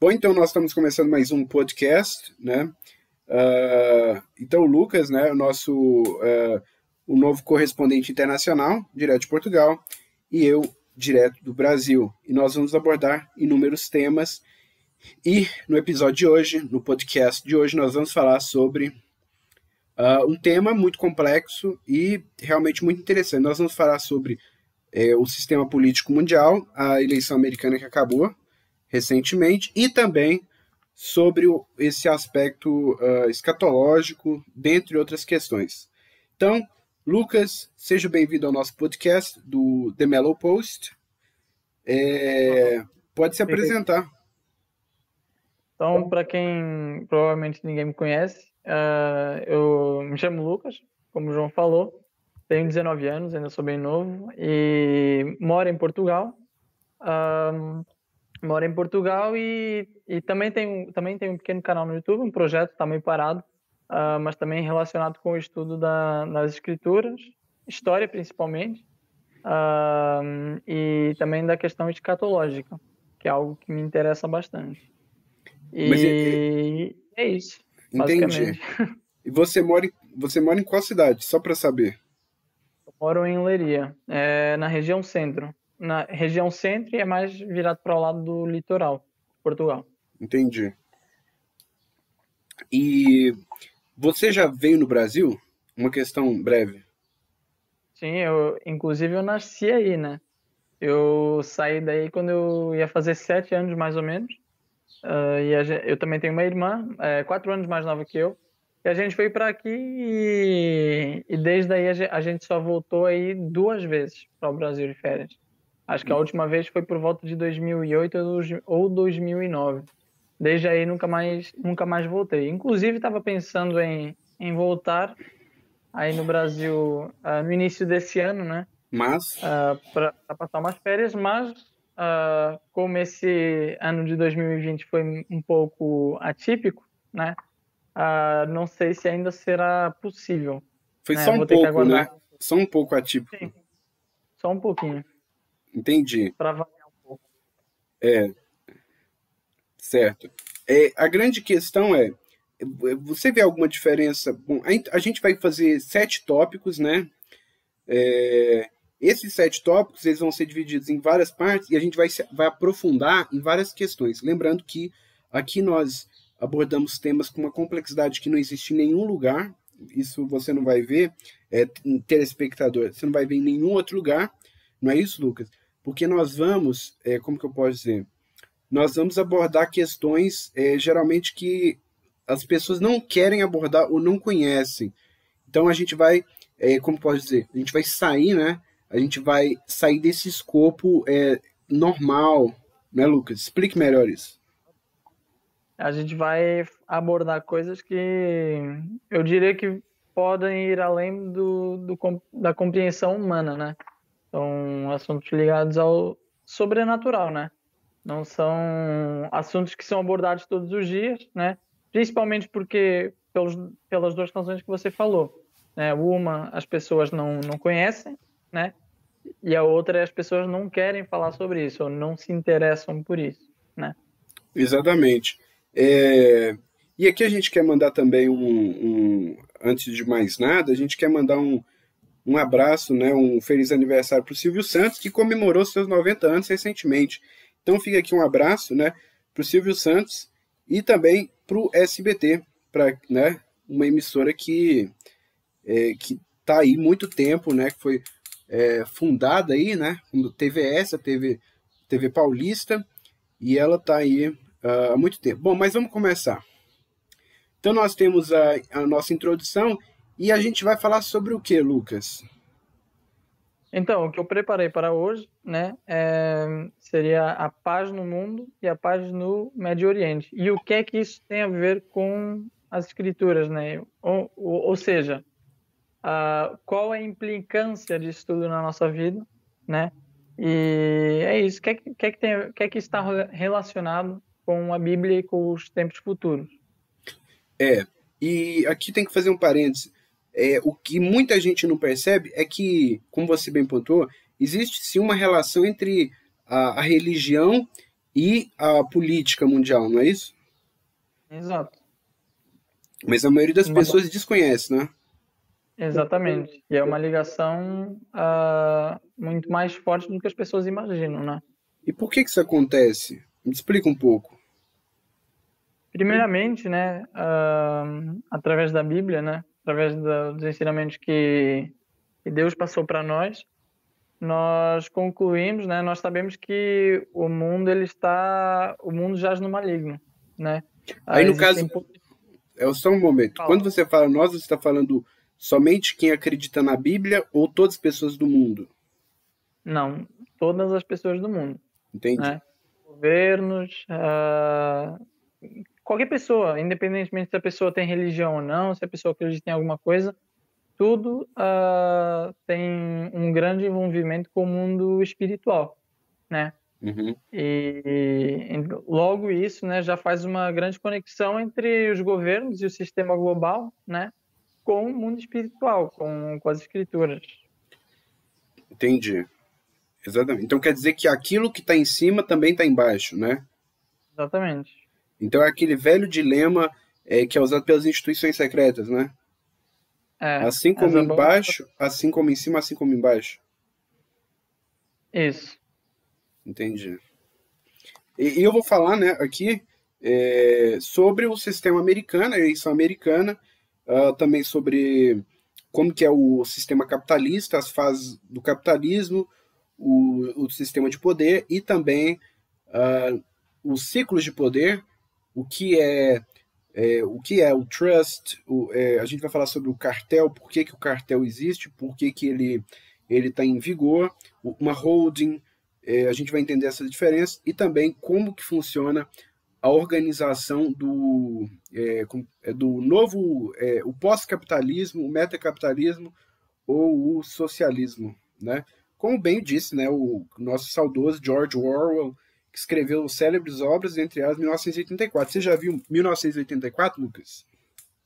Bom, então nós estamos começando mais um podcast, né? Uh, então o Lucas, né, o nosso uh, o novo correspondente internacional, direto de Portugal, e eu, direto do Brasil. E nós vamos abordar inúmeros temas. E no episódio de hoje, no podcast de hoje, nós vamos falar sobre uh, um tema muito complexo e realmente muito interessante. Nós vamos falar sobre é, o sistema político mundial, a eleição americana que acabou, recentemente, e também sobre o, esse aspecto uh, escatológico, dentre outras questões. Então, Lucas, seja bem-vindo ao nosso podcast do The Mellow Post. É, pode se apresentar. Então, para quem provavelmente ninguém me conhece, uh, eu me chamo Lucas, como o João falou, tenho 19 anos, ainda sou bem novo, e moro em Portugal. Uh, moro em Portugal e, e também, tenho, também um pequeno canal no YouTube, um projeto está meio parado, uh, mas também relacionado com o estudo da, das escrituras, história principalmente, uh, e também da questão escatológica, que é algo que me interessa bastante. E é, é isso. Entendi. E você mora, em, você mora em qual cidade? Só para saber. Eu moro em Leiria, é, na região centro na região centro e é mais virado para o lado do litoral, Portugal. Entendi. E você já veio no Brasil? Uma questão breve. Sim, eu, inclusive eu nasci aí, né? Eu saí daí quando eu ia fazer sete anos, mais ou menos. Uh, e a, eu também tenho uma irmã, é, quatro anos mais nova que eu. E a gente veio para aqui e, e, desde aí a gente só voltou aí duas vezes para o Brasil de férias. Acho que a última vez foi por volta de 2008 ou 2009. Desde aí nunca mais, nunca mais voltei. Inclusive estava pensando em, em voltar aí no Brasil uh, no início desse ano, né? Mas uh, para passar umas férias, mas uh, como esse ano de 2020 foi um pouco atípico, né? não sei se ainda será possível. Foi né? só um pouco, né? Só um pouco atípico. Sim, só um pouquinho. Entendi. Para variar um pouco. É. Certo. É, a grande questão é, você vê alguma diferença? Bom, a gente vai fazer sete tópicos, né? É, esses sete tópicos eles vão ser divididos em várias partes e a gente vai, vai aprofundar em várias questões. Lembrando que aqui nós abordamos temas com uma complexidade que não existe em nenhum lugar. Isso você não vai ver, é, telespectador, você não vai ver em nenhum outro lugar. Não é isso, Lucas? Porque nós vamos, é, como que eu posso dizer? Nós vamos abordar questões é, geralmente que as pessoas não querem abordar ou não conhecem. Então a gente vai, é, como posso dizer, a gente vai sair, né? A gente vai sair desse escopo é, normal, né, Lucas? Explique melhor isso. A gente vai abordar coisas que eu diria que podem ir além do, do da compreensão humana, né? São assuntos ligados ao sobrenatural, né? Não são assuntos que são abordados todos os dias, né? Principalmente porque pelos, pelas duas razões que você falou, né? Uma, as pessoas não, não conhecem, né? E a outra é as pessoas não querem falar sobre isso ou não se interessam por isso, né? Exatamente. É... E aqui a gente quer mandar também um, um, antes de mais nada, a gente quer mandar um, um abraço, né, um feliz aniversário para o Silvio Santos, que comemorou seus 90 anos recentemente. Então fica aqui um abraço né, para o Silvio Santos e também para o SBT, para né, uma emissora que é, que está aí muito tempo, né, que foi é, fundada aí, né, quando TVS, a TV, TV Paulista, e ela está aí uh, há muito tempo. Bom, mas vamos começar. Então nós temos a, a nossa introdução e a gente vai falar sobre o que, Lucas? Então, o que eu preparei para hoje, né, é, seria a paz no mundo e a paz no Médio Oriente. E o que é que isso tem a ver com as escrituras, né? Ou, ou, ou seja, qual é a implicância disso tudo na nossa vida, né? E é isso. O que é que, é que, tem, que é que está relacionado com a Bíblia e com os tempos futuros? É, e aqui tem que fazer um parênteses é, o que muita gente não percebe é que, como você bem pontuou, existe sim uma relação entre a, a religião e a política mundial, não é isso? Exato. Mas a maioria das pessoas desconhece, né? Exatamente. E é uma ligação uh, muito mais forte do que as pessoas imaginam, né? E por que, que isso acontece? Me explica um pouco. Primeiramente, né, uh, através da Bíblia, né, através dos ensinamentos que, que Deus passou para nós, nós concluímos, né, nós sabemos que o mundo ele está, o mundo jaz no maligno, né? Aí no caso, é só um momento. Fala. Quando você fala nós, você está falando somente quem acredita na Bíblia ou todas as pessoas do mundo? Não, todas as pessoas do mundo. Entendi. Né? Governos, uh, qualquer pessoa, independentemente se a pessoa tem religião ou não, se a pessoa acredita em alguma coisa, tudo uh, tem um grande envolvimento com o mundo espiritual, né? Uhum. E, e, logo isso, né, já faz uma grande conexão entre os governos e o sistema global, né, com o mundo espiritual, com, com as escrituras. Entendi. Exatamente. Então quer dizer que aquilo que está em cima também está embaixo, né? Exatamente. Então é aquele velho dilema é, que é usado pelas instituições secretas, né? É, assim como embaixo, assim como em cima, assim como embaixo. Isso. Entendi. E, e eu vou falar, né, aqui é, sobre o sistema americano, a eleição americana, uh, também sobre como que é o sistema capitalista, as fases do capitalismo, o, o sistema de poder e também uh, os ciclos de poder, o que é, é o que é o trust, o, é, a gente vai falar sobre o cartel, por que, que o cartel existe, por que, que ele está em vigor, uma holding, é, a gente vai entender essa diferença e também como que funciona a organização do, é, é do novo, é, o pós-capitalismo, o metacapitalismo ou o socialismo, né? Como bem disse, né, o nosso saudoso George Orwell, que escreveu célebres obras, entre elas 1984. Você já viu 1984, Lucas?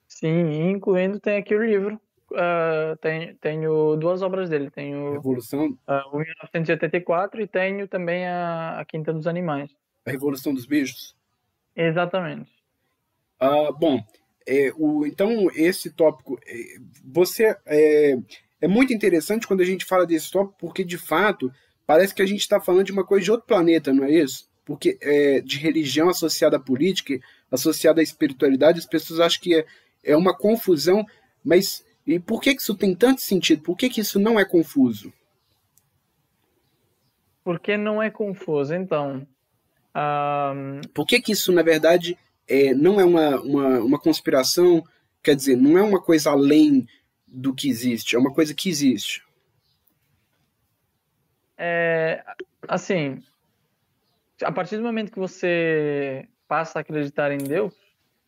Sim, incluindo tem aqui o livro uh, tenho, tenho duas obras dele. Tenho Revolução. Uh, o 1984 e tenho também a, a Quinta dos Animais. A Revolução dos Bichos? Exatamente. Uh, bom, é, o, então esse tópico, é, você é, é muito interessante quando a gente fala desse tópico, porque de fato parece que a gente está falando de uma coisa de outro planeta, não é isso? Porque é, de religião associada à política, associada à espiritualidade, as pessoas acham que é, é uma confusão, mas e por que, que isso tem tanto sentido? Por que, que isso não é confuso? Porque não é confuso, então. Um... Por que, que isso, na verdade, é, não é uma, uma, uma conspiração? Quer dizer, não é uma coisa além do que existe, é uma coisa que existe. É, assim, a partir do momento que você passa a acreditar em Deus,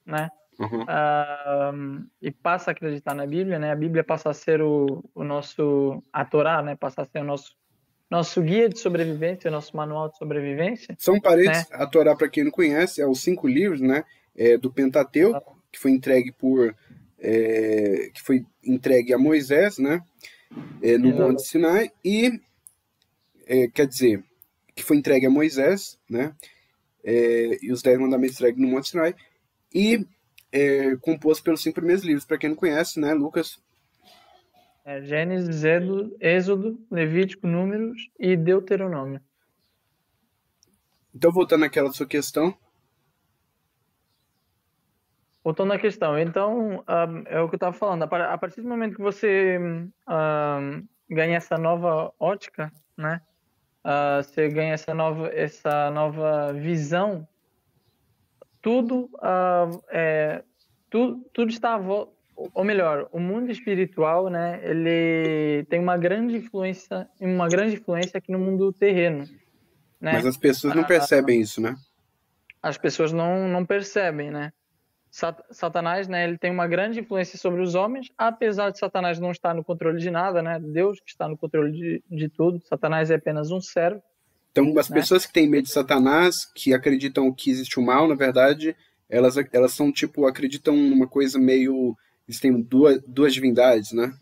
né? Uhum. Uh, e passa a acreditar na Bíblia, né? A Bíblia passa a ser o, o nosso, a Torá, né? Passa a ser o nosso, nosso guia de sobrevivência, o nosso manual de sobrevivência. São paredes, né? a Torá, para quem não conhece, é os cinco livros, né? É, do Pentateuco, que foi entregue por, é, que foi entregue a Moisés, né? É, no Monte Sinai e, é, quer dizer, que foi entregue a Moisés, né? É, e os dez mandamentos entregues no Monte Sinai e é, composto pelos cinco primeiros livros. Para quem não conhece, né, Lucas? É, Gênesis, Êxodo, Levítico, Números e Deuteronômio. Então, voltando àquela sua questão. Voltando à questão, então, um, é o que eu estava falando. A partir do momento que você um, ganha essa nova ótica, né? Uh, você ganha essa nova, essa nova visão tudo, uh, é, tu, tudo está ou melhor, o mundo espiritual, né, ele tem uma grande influência, uma grande influência aqui no mundo terreno. Né? Mas as pessoas não ah, percebem isso, né? As pessoas não, não percebem, né? Satanás, né, ele tem uma grande influência sobre os homens, apesar de Satanás não estar no controle de nada, né? Deus que está no controle de, de tudo. Satanás é apenas um servo. Então, as né? pessoas que têm medo de Satanás, que acreditam que existe o mal, na verdade, elas, elas são tipo, acreditam numa coisa meio. Eles têm duas, duas divindades, né?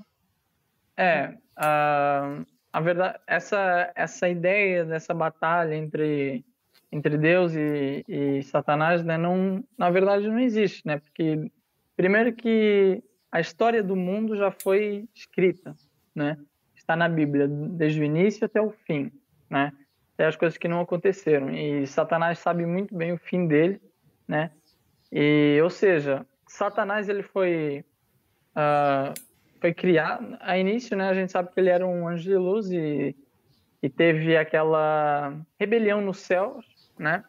É. A, a verdade, essa, essa ideia dessa batalha entre entre Deus e, e Satanás, né, não, na verdade não existe, né? Porque primeiro que a história do mundo já foi escrita, né? Está na Bíblia desde o início até o fim, né? Até as coisas que não aconteceram e Satanás sabe muito bem o fim dele, né? E ou seja, Satanás ele foi uh, foi criado a início, né? A gente sabe que ele era um anjo de luz e, e teve aquela rebelião nos céus né?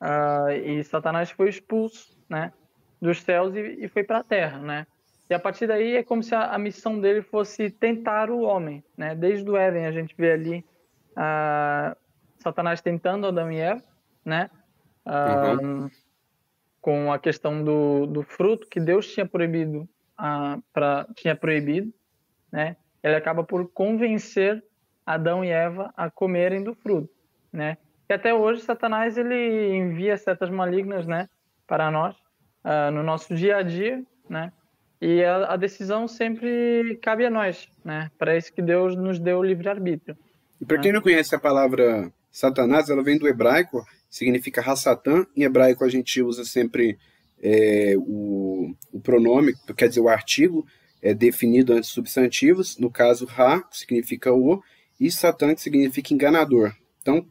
Uh, e Satanás foi expulso, né? Dos céus e, e foi para a terra, né? E a partir daí é como se a, a, missão dele fosse tentar o homem, né? Desde o Éden a gente vê ali uh, Satanás tentando Adão e Eva, né? Uh, uhum. Com a questão do, do fruto que Deus tinha proibido, uh, pra, tinha proibido, né? Ele acaba por convencer Adão e Eva a comerem do fruto, né? E até hoje Satanás ele envia setas malignas, né, para nós uh, no nosso dia a dia, né? E a, a, decisão sempre cabe a nós, né? Para isso que Deus nos deu o livre arbítrio. E para né? quem não conhece a palavra Satanás, ela vem do hebraico, significa Hassatan. Em hebraico a gente usa sempre é, o, o pronome, quer dizer, o artigo é definido antes de substantivos. No caso, Ra, que significa o, e Satan, que significa enganador. Então,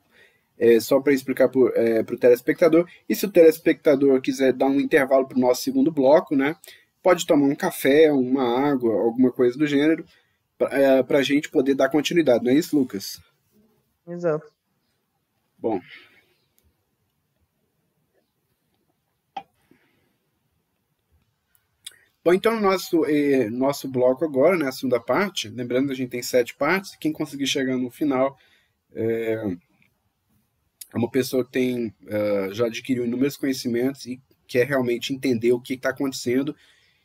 é, só para explicar para o é, telespectador. E se o telespectador quiser dar um intervalo para o nosso segundo bloco, né, pode tomar um café, uma água, alguma coisa do gênero, para é, a gente poder dar continuidade, não é isso, Lucas? Exato. Bom. Bom, então nosso eh, nosso bloco agora, né, a segunda parte, lembrando que a gente tem sete partes, quem conseguir chegar no final é, é uma pessoa que tem, uh, já adquiriu inúmeros conhecimentos e quer realmente entender o que está acontecendo.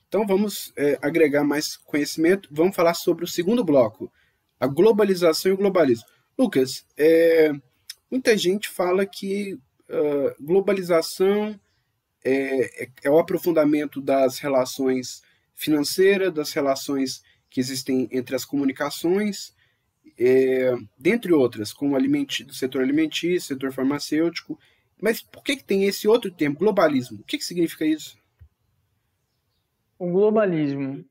Então vamos é, agregar mais conhecimento. Vamos falar sobre o segundo bloco, a globalização e o globalismo. Lucas, é, muita gente fala que uh, globalização é, é, é, o aprofundamento das relações financeiras, das relações que existem entre as comunicações, é, dentre outras, como alimenti do setor alimentício, setor farmacêutico. Mas por que, que tem esse outro termo, globalismo? O que, que significa isso? O globalismo.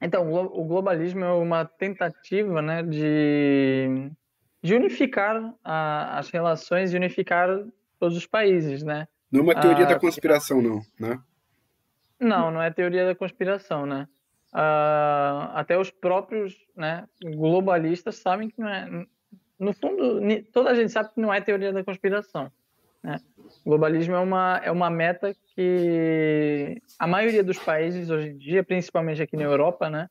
então, o globalismo é uma tentativa né, de, de unificar a, as relações e unificar todos os países, né? Não é uma teoria da conspiração, não, né? Não, não é teoria da conspiração, né? Uh, até os próprios né, globalistas sabem que não é. No fundo, toda a gente sabe que não é teoria da conspiração. Né? O globalismo é uma, é uma meta que a maioria dos países hoje em dia, principalmente aqui na Europa, né,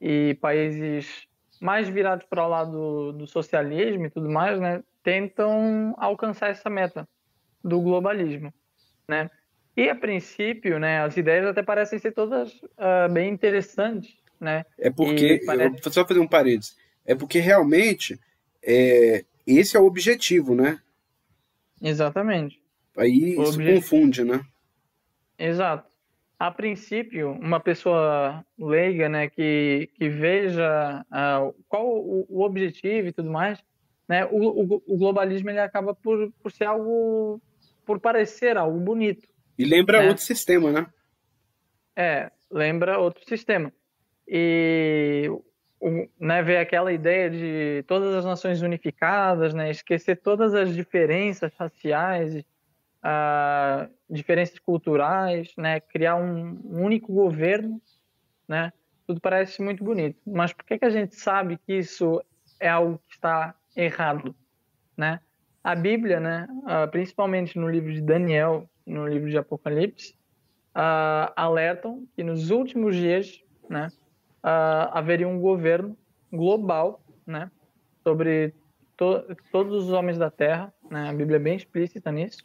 e países mais virados para o lado do, socialismo e tudo mais, né, tentam alcançar essa meta do globalismo, né? E a princípio, né, as ideias até parecem ser todas uh, bem interessantes, né? É porque, parece... eu vou só fazer um parênteses, é porque realmente é, esse é o objetivo, né? Exatamente. Aí o isso objetivo... confunde, né? Exato. A princípio, uma pessoa leiga, né, que, que veja uh, qual o, o, objetivo e tudo mais, né, o, o, o globalismo ele acaba por, por ser algo, por parecer algo bonito, e lembra né? outro sistema, né? É, lembra outro sistema. E o, né, ver aquela ideia de todas as nações unificadas, né, esquecer todas as diferenças raciais, uh, diferenças culturais, né, criar um, um, único governo, né, tudo parece muito bonito. Mas por que, que a gente sabe que isso é algo que está errado, né? A Bíblia, né, uh, principalmente no livro de Daniel, no livro de Apocalipse, uh, alertam que nos últimos dias, né, uh, haveria um governo global, né, sobre to todos os homens da Terra, né, a Bíblia é bem explícita nisso,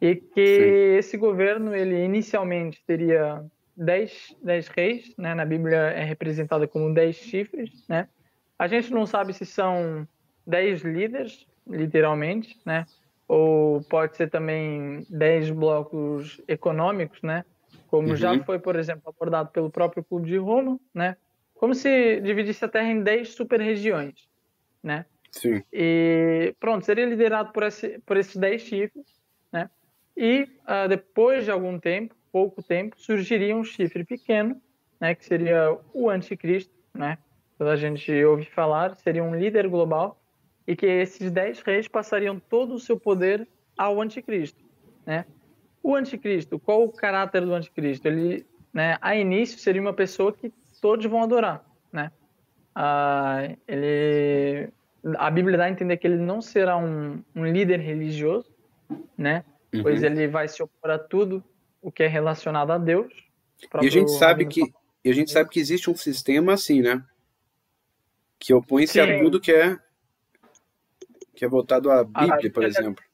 e que Sim. esse governo, ele inicialmente teria dez, dez reis, né, na Bíblia é representada como dez chifres, né, a gente não sabe se são dez líderes, literalmente, né, ou pode ser também 10 blocos econômicos, né? Como uhum. já foi, por exemplo, abordado pelo próprio Clube de Roma, né? Como se dividisse a Terra em 10 super-regiões, né? Sim. E pronto, seria liderado por, esse, por esses dez chifres, né? E uh, depois de algum tempo, pouco tempo, surgiria um chifre pequeno, né? Que seria o anticristo, né? Toda a gente ouve falar, seria um líder global e que esses dez reis passariam todo o seu poder ao anticristo, né? O anticristo, qual o caráter do anticristo? Ele, né, a início seria uma pessoa que todos vão adorar, né? Ah, ele, a Bíblia dá a entender que ele não será um, um líder religioso, né? Uhum. Pois ele vai se opor a tudo o que é relacionado a Deus. E a gente sabe que e a gente sabe que existe um sistema assim, né? Que opõe-se a tudo que é que é voltado à Bíblia, a, por exemplo.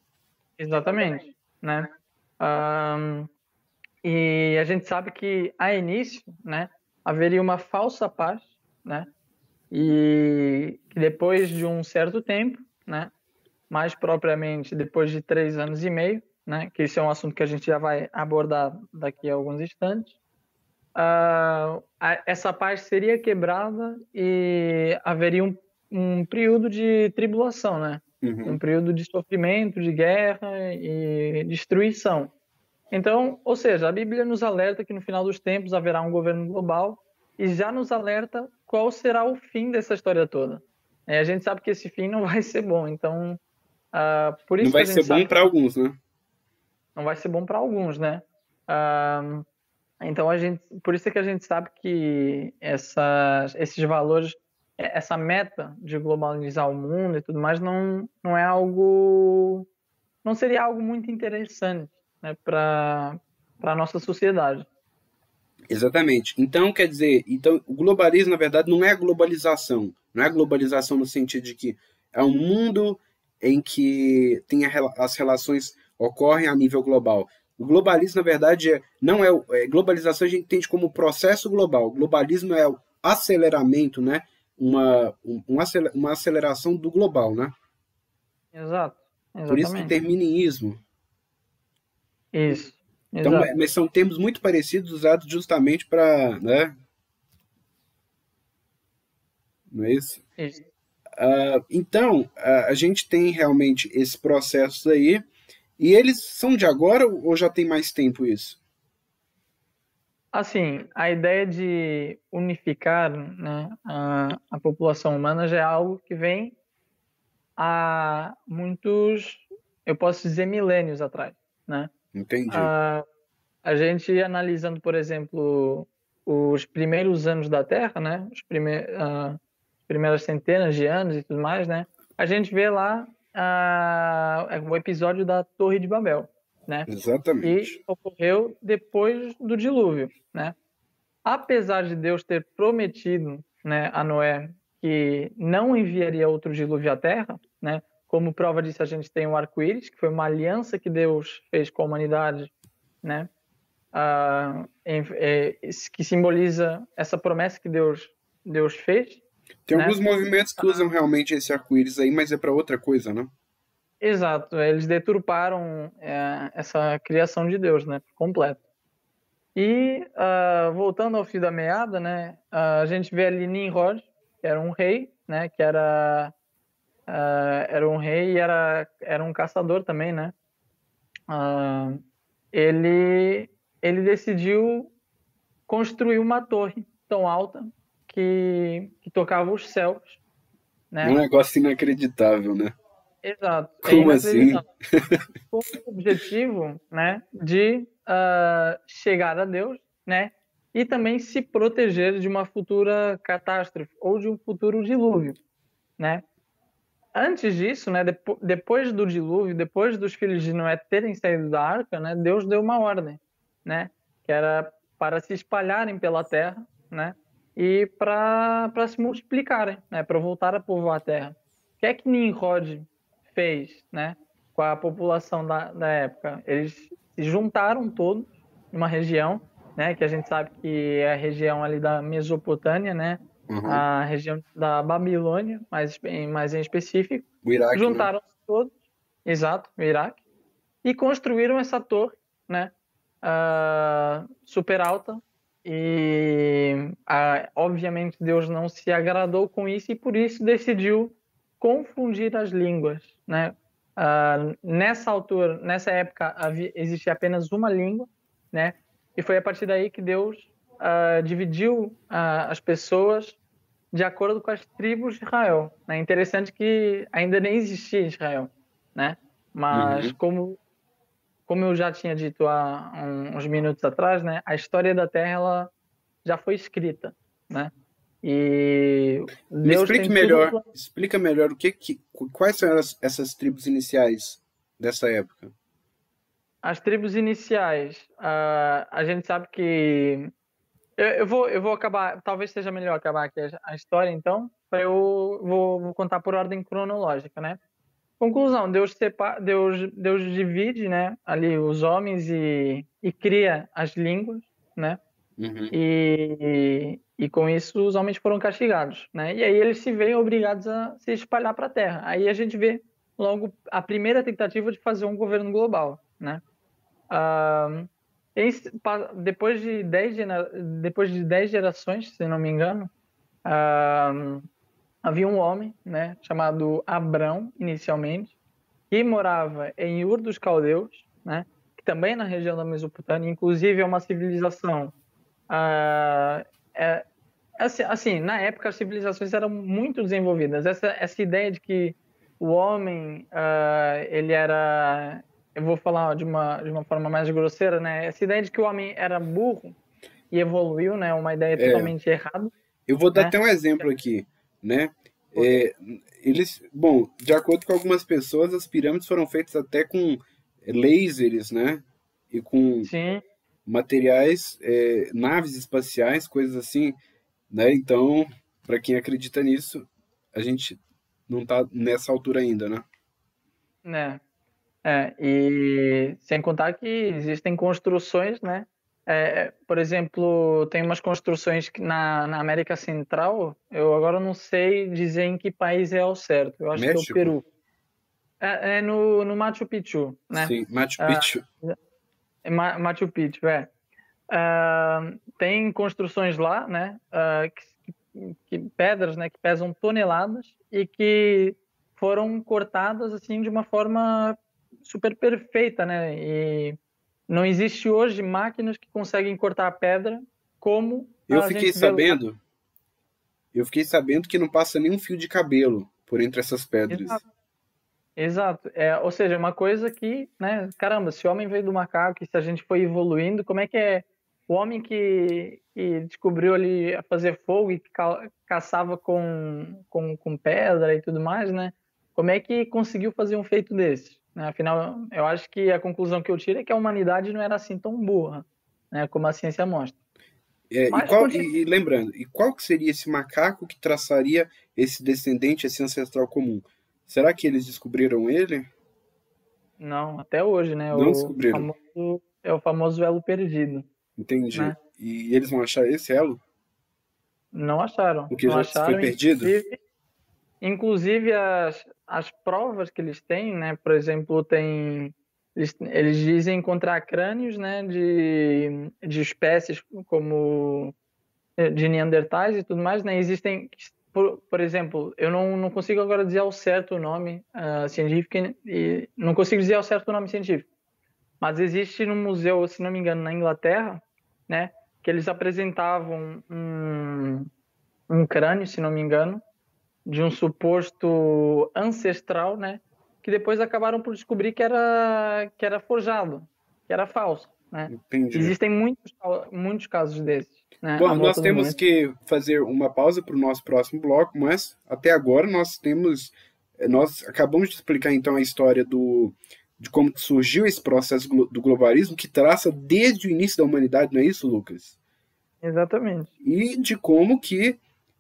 Exatamente, né? Um, e a gente sabe que a início, né, haveria uma falsa paz, né? E que depois de um certo tempo, né, mais propriamente depois de três anos e meio, né, que esse é um assunto que a gente já vai abordar daqui a alguns instantes, uh, essa paz seria quebrada e haveria um, um período de tribulação, né? Uhum. Um período de sofrimento, de guerra e destruição. Então, ou seja, a Bíblia nos alerta que no final dos tempos haverá um governo global e já nos alerta qual será o fim dessa história toda. É, a gente sabe que esse fim não vai ser bom, então uh, por isso não vai ser bom para alguns, né? Não vai ser bom para alguns, né? Uh, então a gente, por isso é que a gente sabe que essas, esses valores essa meta de globalizar o mundo e tudo mais não, não é algo. não seria algo muito interessante né, para a nossa sociedade. Exatamente. Então, quer dizer, então, o globalismo, na verdade, não é globalização. Não é globalização no sentido de que é um mundo em que tem a, as relações ocorrem a nível global. O globalismo, na verdade, é, não é, é globalização a gente entende como processo global. O globalismo é o aceleramento, né, uma, uma aceleração do global, né? Exato. Exatamente. Por isso que termina em ismo. Isso. Então, mas são termos muito parecidos usados justamente para, né? Não é isso? Isso. Uh, então, uh, a gente tem realmente esses processos aí, e eles são de agora ou já tem mais tempo isso? Assim, a ideia de unificar né, a, a população humana já é algo que vem há muitos, eu posso dizer, milênios atrás, né? Entendi. A, a gente analisando, por exemplo, os primeiros anos da Terra, né? Os uh, primeiras centenas de anos e tudo mais, né? A gente vê lá uh, o episódio da Torre de Babel né? Exatamente. E ocorreu depois do dilúvio, né? Apesar de Deus ter prometido, né, a Noé que não enviaria outro dilúvio à Terra, né? Como prova disso, a gente tem o arco-íris, que foi uma aliança que Deus fez com a humanidade, né? Ah, é, que simboliza essa promessa que Deus Deus fez. Tem né? alguns movimentos que usam realmente esse arco-íris aí, mas é para outra coisa, né? Exato, eles deturparam é, essa criação de Deus, né, completo. E uh, voltando ao fio da meada, né, a gente vê ali Nimrod, que era um rei, né, que era uh, era um rei e era era um caçador também, né. Uh, ele ele decidiu construir uma torre tão alta que, que tocava os céus, né. Um negócio inacreditável, né? Exato. É Como é assim? Com o objetivo, né, de uh, chegar a Deus, né, e também se proteger de uma futura catástrofe ou de um futuro dilúvio, né. Antes disso, né, depo depois do dilúvio, depois dos filhos de Noé terem saído da arca, né, Deus deu uma ordem, né, que era para se espalharem pela terra, né, e para se multiplicarem, né, para voltar a povoar a terra. O que é que Nimrod fez, né, com a população da, da época? Eles se juntaram todos numa região, né, que a gente sabe que é a região ali da Mesopotâmia, né, uhum. a região da Babilônia, mais, mais em específico. O Iraque. Juntaram-se né? todos, exato, o Iraque, e construíram essa torre, né, uh, super alta, e uh, obviamente Deus não se agradou com isso e por isso decidiu confundir as línguas, né? Uh, nessa altura, nessa época, havia, existia apenas uma língua, né? E foi a partir daí que Deus uh, dividiu uh, as pessoas de acordo com as tribos de Israel. É né? interessante que ainda nem existia Israel, né? Mas uhum. como como eu já tinha dito há uns minutos atrás, né? A história da Terra ela já foi escrita, né? E Me explique melhor, tudo... explica melhor o que, que quais são as, essas tribos iniciais dessa época. As tribos iniciais, uh, a gente sabe que eu, eu, vou eu vou acabar, talvez seja melhor acabar aqui a, história então, para eu vou, vou, contar por ordem cronológica, né? Conclusão, Deus separa, Deus Deus divide, né, ali os homens e, e cria as línguas, né? Uhum. E, e com isso os homens foram castigados, né? E aí eles se veem obrigados a se espalhar para a Terra. Aí a gente vê logo a primeira tentativa de fazer um governo global, né? Uh, depois de dez depois de gerações, se não me engano, uh, havia um homem, né, chamado Abrão inicialmente, que morava em Ur dos Caldeus, né, que também é na região da Mesopotâmia, inclusive é uma civilização Uh, é, assim, assim, na época as civilizações eram muito desenvolvidas. Essa, essa ideia de que o homem, uh, ele era, eu vou falar de uma, de uma forma mais grosseira, né? Essa ideia de que o homem era burro e evoluiu, né? Uma ideia é. totalmente errada. Eu vou dar né? até um exemplo aqui, né? É, eles, bom, de acordo com algumas pessoas, as pirâmides foram feitas até com lasers, né? E com Sim materiais, é, naves espaciais, coisas assim, né? Então, para quem acredita nisso, a gente não está nessa altura ainda, né? É. é. E sem contar que existem construções, né? É, por exemplo, tem umas construções na, na América Central, eu agora não sei dizer em que país é ao certo, eu acho México? que é o Peru. É, é no, no Machu Picchu, né? Sim, Machu Picchu. Ah, Machu Picchu, é. Uh, tem construções lá, né, uh, que, que, pedras, né, que pesam toneladas e que foram cortadas assim de uma forma super perfeita, né? E não existe hoje máquinas que conseguem cortar a pedra como eu fiquei sabendo. Eu fiquei sabendo que não passa nenhum fio de cabelo por entre essas pedras. Exato. Exato. É, ou seja, uma coisa que, né, caramba, se o homem veio do macaco e se a gente foi evoluindo, como é que é o homem que, que descobriu ali a fazer fogo e ca caçava com, com, com pedra e tudo mais, né? Como é que conseguiu fazer um feito desse? Né? Afinal, eu acho que a conclusão que eu tiro é que a humanidade não era assim tão burra, né, como a ciência mostra. É, e, qual, e, e, lembrando, e qual que seria esse macaco que traçaria esse descendente, esse ancestral comum? Será que eles descobriram ele? Não, até hoje, né? Não o descobriram. Famoso, é o famoso elo perdido. Entendi. Né? E eles vão achar esse elo? Não acharam. Porque não já acharam, foi perdido? Inclusive, inclusive, as, as provas que eles têm, né? Por exemplo, tem eles, eles dizem encontrar crânios, né? De, de espécies como de neandertais e tudo mais, né? Existem por, por exemplo, eu não, não consigo agora dizer ao certo o nome uh, científico e não consigo dizer ao certo o nome científico, mas existe no museu, se não me engano, na Inglaterra, né, que eles apresentavam um, um crânio, se não me engano, de um suposto ancestral, né, que depois acabaram por descobrir que era que era forjado, que era falso, né? Entendi. Existem muitos muitos casos desses. Né? Bom, nós temos que fazer uma pausa para o nosso próximo bloco, mas até agora nós temos. Nós acabamos de explicar então a história do, de como surgiu esse processo do globalismo que traça desde o início da humanidade, não é isso, Lucas? Exatamente. E de como que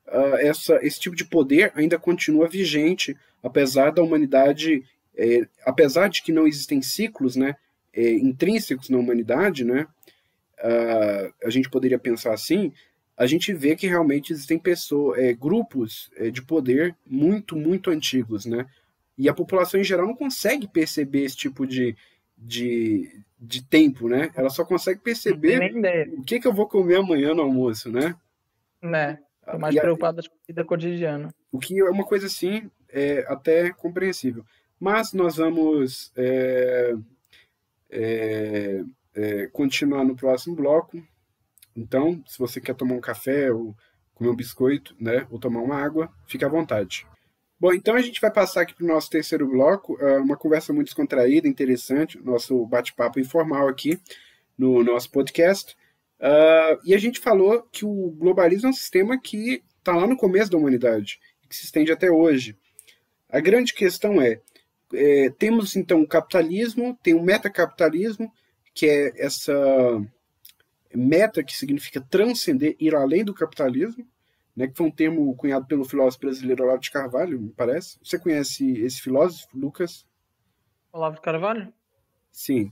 uh, essa, esse tipo de poder ainda continua vigente, apesar da humanidade, é, apesar de que não existem ciclos né, é, intrínsecos na humanidade, né, uh, a gente poderia pensar assim, a gente vê que realmente existem pessoas, é, grupos é, de poder muito, muito antigos, né? E a população em geral não consegue perceber esse tipo de, de, de tempo, né? Ela só consegue perceber o que, que eu vou comer amanhã no almoço, né? Né. Tô mais preocupado com a vida cotidiana. O que é uma coisa assim é até compreensível. Mas nós vamos é, é, continuar no próximo bloco. Então, se você quer tomar um café ou comer um biscoito, né, ou tomar uma água, fique à vontade. Bom, então a gente vai passar aqui para o nosso terceiro bloco, é, uma conversa muito descontraída, interessante, nosso bate-papo informal aqui no nosso podcast. Uh, e a gente falou que o globalismo é um sistema que está lá no começo da humanidade, que se estende até hoje. A grande questão é, é temos então o capitalismo, tem o metacapitalismo, que é essa meta que significa transcender, ir além do capitalismo, né, que foi um termo cunhado pelo filósofo brasileiro Olavo de Carvalho, me parece. Você conhece esse filósofo, Lucas? Olavo de Carvalho? Sim.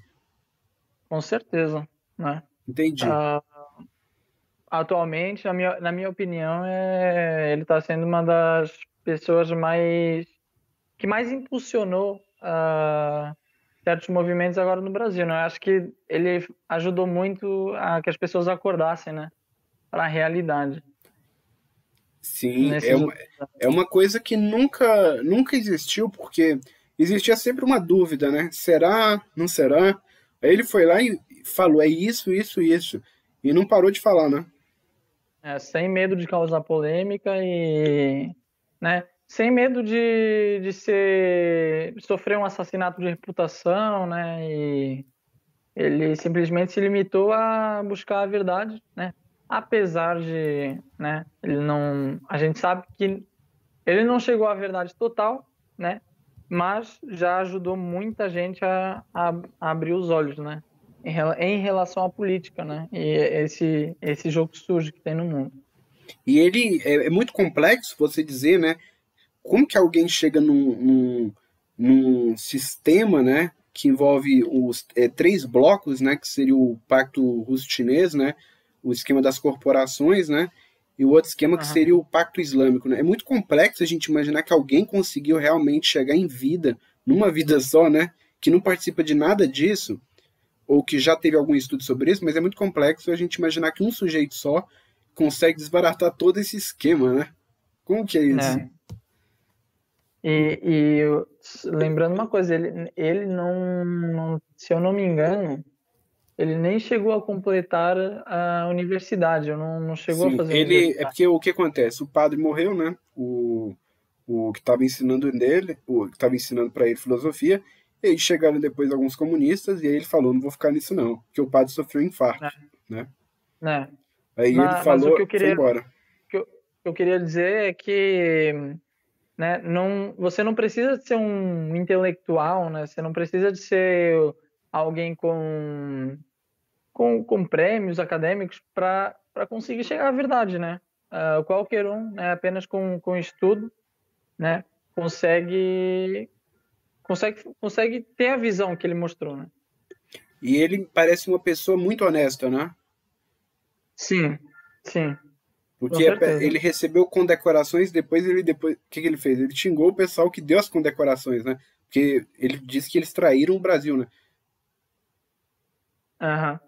Com certeza, né? Entendi. Uh, atualmente, na minha, na minha opinião, é, ele está sendo uma das pessoas mais que mais impulsionou uh, certos movimentos agora no Brasil. Né? Eu acho que ele ajudou muito a que as pessoas acordassem, né, para a realidade. Sim, é uma, é uma coisa que nunca, nunca existiu, porque existia sempre uma dúvida, né? Será? Não será? Aí ele foi lá e falou, é isso, isso, isso. E não parou de falar, né? É, sem medo de causar polêmica e, né? Sem medo de, de ser sofrer um assassinato de reputação, né? E ele simplesmente se limitou a buscar a verdade, né? Apesar de, né? Ele não, a gente sabe que ele não chegou à verdade total, né? Mas já ajudou muita gente a, a, a abrir os olhos, né? em, em relação à política, né? E esse, esse jogo sujo que tem no mundo. E ele é, é muito complexo você dizer, né? Como que alguém chega num, num, num sistema, né? Que envolve os é, três blocos, né? Que seria o Pacto Russo-Chinês, né? O esquema das corporações, né? E o outro esquema que uhum. seria o Pacto Islâmico, né? É muito complexo a gente imaginar que alguém conseguiu realmente chegar em vida, numa vida só, né? Que não participa de nada disso, ou que já teve algum estudo sobre isso, mas é muito complexo a gente imaginar que um sujeito só consegue desbaratar todo esse esquema, né? Como que é isso? É. E, e, lembrando uma coisa, ele, ele não, não, se eu não me engano, ele nem chegou a completar a universidade, não, não chegou Sim, a fazer. Ele é porque o que acontece? O padre morreu, né? O, o que estava ensinando nele, o que estava ensinando para ele filosofia, e aí chegaram depois alguns comunistas e aí ele falou, não vou ficar nisso não, porque o padre sofreu um infarto, é. né? É. Aí mas, ele falou, mas o que eu queria, foi embora. O que eu, eu queria dizer é que né, não, você não precisa de ser um intelectual, né? Você não precisa de ser alguém com, com, com prêmios acadêmicos para conseguir chegar à verdade, né? Uh, qualquer um, né, apenas com, com estudo, né, consegue consegue, consegue ter a visão que ele mostrou, né? E ele parece uma pessoa muito honesta, né? Sim, sim. Porque ele recebeu condecorações, depois ele depois o que, que, ele fez? Ele xingou o pessoal que deu as condecorações, né? Porque ele disse que eles traíram o Brasil, né? Aham.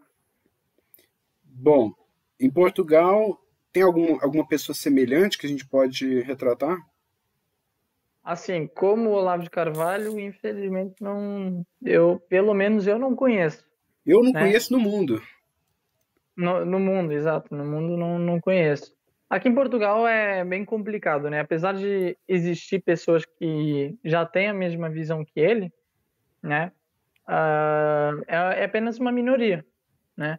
Bom, em Portugal tem algum, alguma pessoa semelhante que a gente pode retratar? Assim, como o Olavo de Carvalho, infelizmente não, eu, pelo menos eu não conheço. Eu não né? conheço no mundo. No, no, mundo, exato, no mundo não, não conheço. Aqui em Portugal é bem complicado, né? Apesar de existir pessoas que já têm a mesma visão que ele, né? Uh, é, é, apenas uma minoria, né?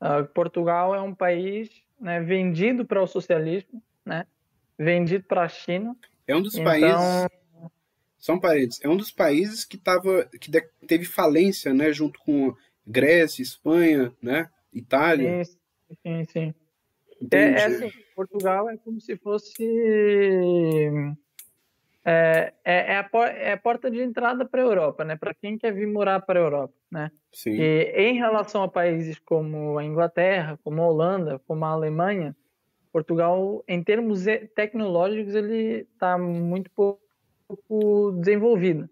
Uh, Portugal é um país né, vendido para o socialismo, né? Vendido para a China é um dos então... países. São parênteses. É um dos países que, tava, que teve falência, né? Junto com Grécia, Espanha, né? Itália. Sim, sim, sim. É, é, assim, Portugal é como se fosse. É, é, é, a, é a porta de entrada para a Europa, né? Para quem quer vir morar para a Europa, né? Sim. E em relação a países como a Inglaterra, como a Holanda, como a Alemanha, Portugal, em termos tecnológicos, ele está muito pouco desenvolvido.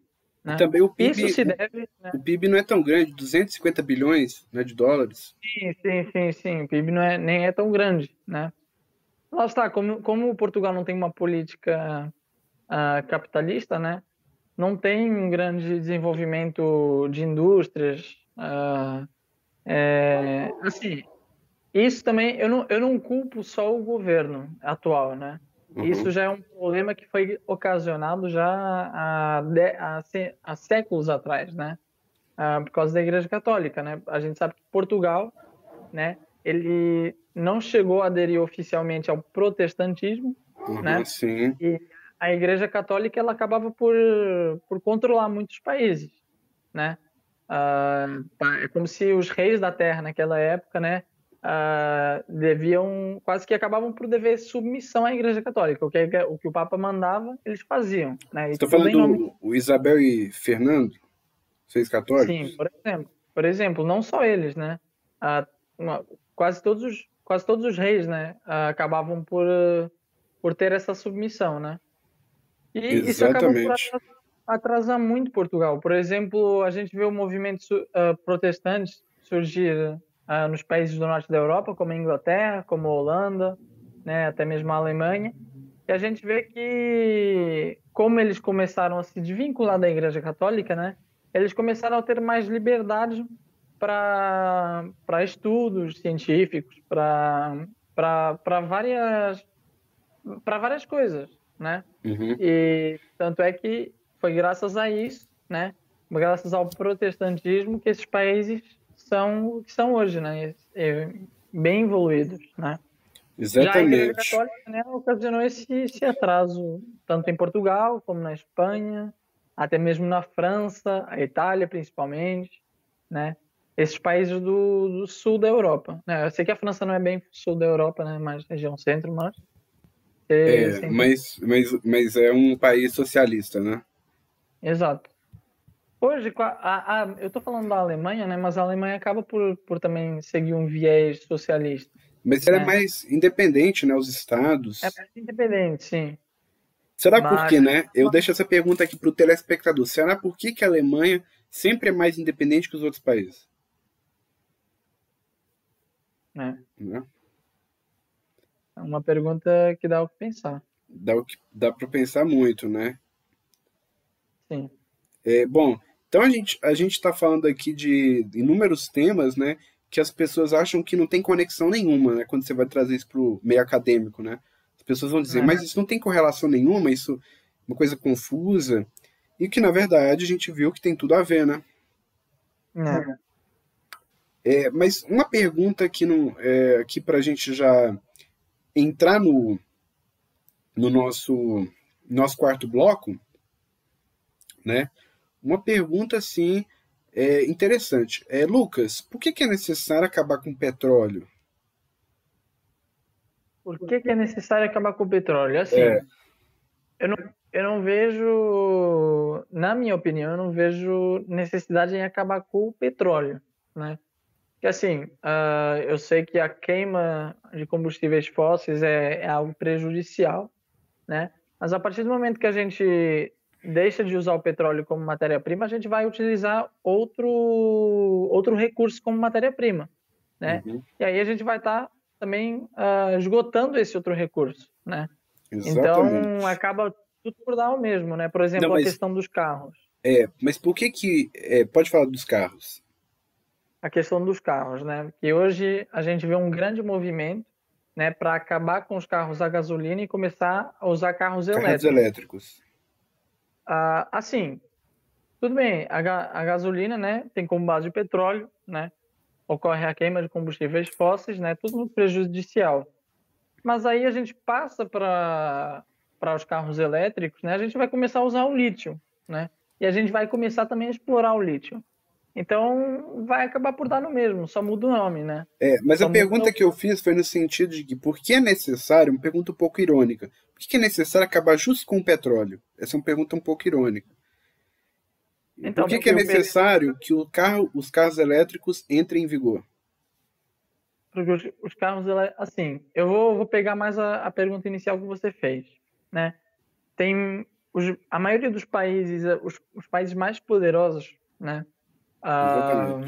Né? E também o PIB, Isso se deve, né? o PIB não é tão grande, 250 bilhões né, de dólares. Sim, sim, sim, sim. O PIB não é, nem é tão grande, né? Lá está, como, como Portugal não tem uma política uh, capitalista, né, não tem um grande desenvolvimento de indústrias. Uh, é, assim, isso também eu não, eu não culpo só o governo atual, né? Uhum. Isso já é um problema que foi ocasionado já há, há, há séculos atrás, né? Ah, por causa da Igreja Católica, né? A gente sabe que Portugal, né? Ele não chegou a aderir oficialmente ao protestantismo, uhum, né? Sim. E a Igreja Católica ela acabava por, por controlar muitos países, né? Ah, é como se os reis da Terra naquela época, né? Uh, deviam quase que acabavam por dever submissão à Igreja Católica. O que, o que o Papa mandava, eles faziam. Né? Estou falando do nome... o Isabel e Fernando, seis católicos? Sim, por exemplo. Por exemplo, não só eles, né? Uh, uma, quase todos os quase todos os reis, né, uh, acabavam por por ter essa submissão, né? E Exatamente. isso acabou por atrasar, atrasar muito Portugal. Por exemplo, a gente vê o movimento uh, protestante surgir ah, nos países do norte da Europa, como a Inglaterra, como a Holanda, né, até mesmo a Alemanha. E a gente vê que, como eles começaram a se desvincular da Igreja Católica, né, eles começaram a ter mais liberdade para estudos científicos, para várias várias coisas, né? Uhum. E tanto é que foi graças a isso, né? Graças ao protestantismo que esses países são o que são hoje, né? Bem evoluídos, né? Exatamente. Já a Igreja Católica né, ocasionou esse, esse atraso, tanto em Portugal como na Espanha, até mesmo na França, a Itália principalmente, né? Esses países do, do sul da Europa. Né? Eu sei que a França não é bem sul da Europa, né? Mais região centro, mas... É, é mas, mas, mas é um país socialista, né? Exato. Hoje, a, a, eu estou falando da Alemanha, né? Mas a Alemanha acaba por, por também seguir um viés socialista. Mas né? é mais independente, né? Os estados. É mais independente, sim. Será mas... por quê, né? Eu deixo essa pergunta aqui para o telespectador. Será por que, que a Alemanha sempre é mais independente que os outros países? É. Né? É uma pergunta que dá o que pensar. Dá, o que, dá para pensar muito, né? Sim. É, bom, então a gente a gente está falando aqui de inúmeros temas, né, que as pessoas acham que não tem conexão nenhuma, né, quando você vai trazer isso para o meio acadêmico, né? As pessoas vão dizer, é. mas isso não tem correlação nenhuma, isso é uma coisa confusa, e que na verdade a gente viu que tem tudo a ver, né? É. é mas uma pergunta aqui, no, é, aqui para a gente já entrar no, no nosso, nosso quarto bloco, né? Uma pergunta assim é, interessante. É, Lucas, por que, que é necessário acabar com o petróleo? Por que, que é necessário acabar com o petróleo? Assim, é. eu, não, eu não vejo, na minha opinião, eu não vejo necessidade em acabar com o petróleo, né? Que assim, uh, eu sei que a queima de combustíveis fósseis é, é algo prejudicial, né? Mas a partir do momento que a gente deixa de usar o petróleo como matéria-prima, a gente vai utilizar outro, outro recurso como matéria-prima, né? Uhum. E aí a gente vai estar tá também uh, esgotando esse outro recurso, né? Exatamente. Então acaba tudo por dar o mesmo, né? Por exemplo, Não, mas, a questão dos carros. É, mas por que que é, pode falar dos carros? A questão dos carros, né? Que hoje a gente vê um grande movimento, né, para acabar com os carros a gasolina e começar a usar carros, carros elétricos. elétricos. Ah, assim, tudo bem, a, a, gasolina, né, tem como base o petróleo, né, ocorre a queima de combustíveis fósseis, né, tudo muito prejudicial. Mas aí a gente passa para para os carros elétricos, né, a gente vai começar a usar o lítio, né, e a gente vai começar também a explorar o lítio. Então vai acabar por dar no mesmo, só muda o nome, né? É, mas só a pergunta que eu fiz foi no sentido de que por que é necessário, uma pergunta um pouco irônica, por que é necessário acabar justo com o petróleo? Essa é uma pergunta um pouco irônica. Então, por que, que é necessário que o carro, os carros elétricos entrem em vigor? Porque os, os carros assim, eu vou, vou pegar mais a, a, pergunta inicial que você fez, né? Tem os, a maioria dos países, os, os países mais poderosos, né? Uh,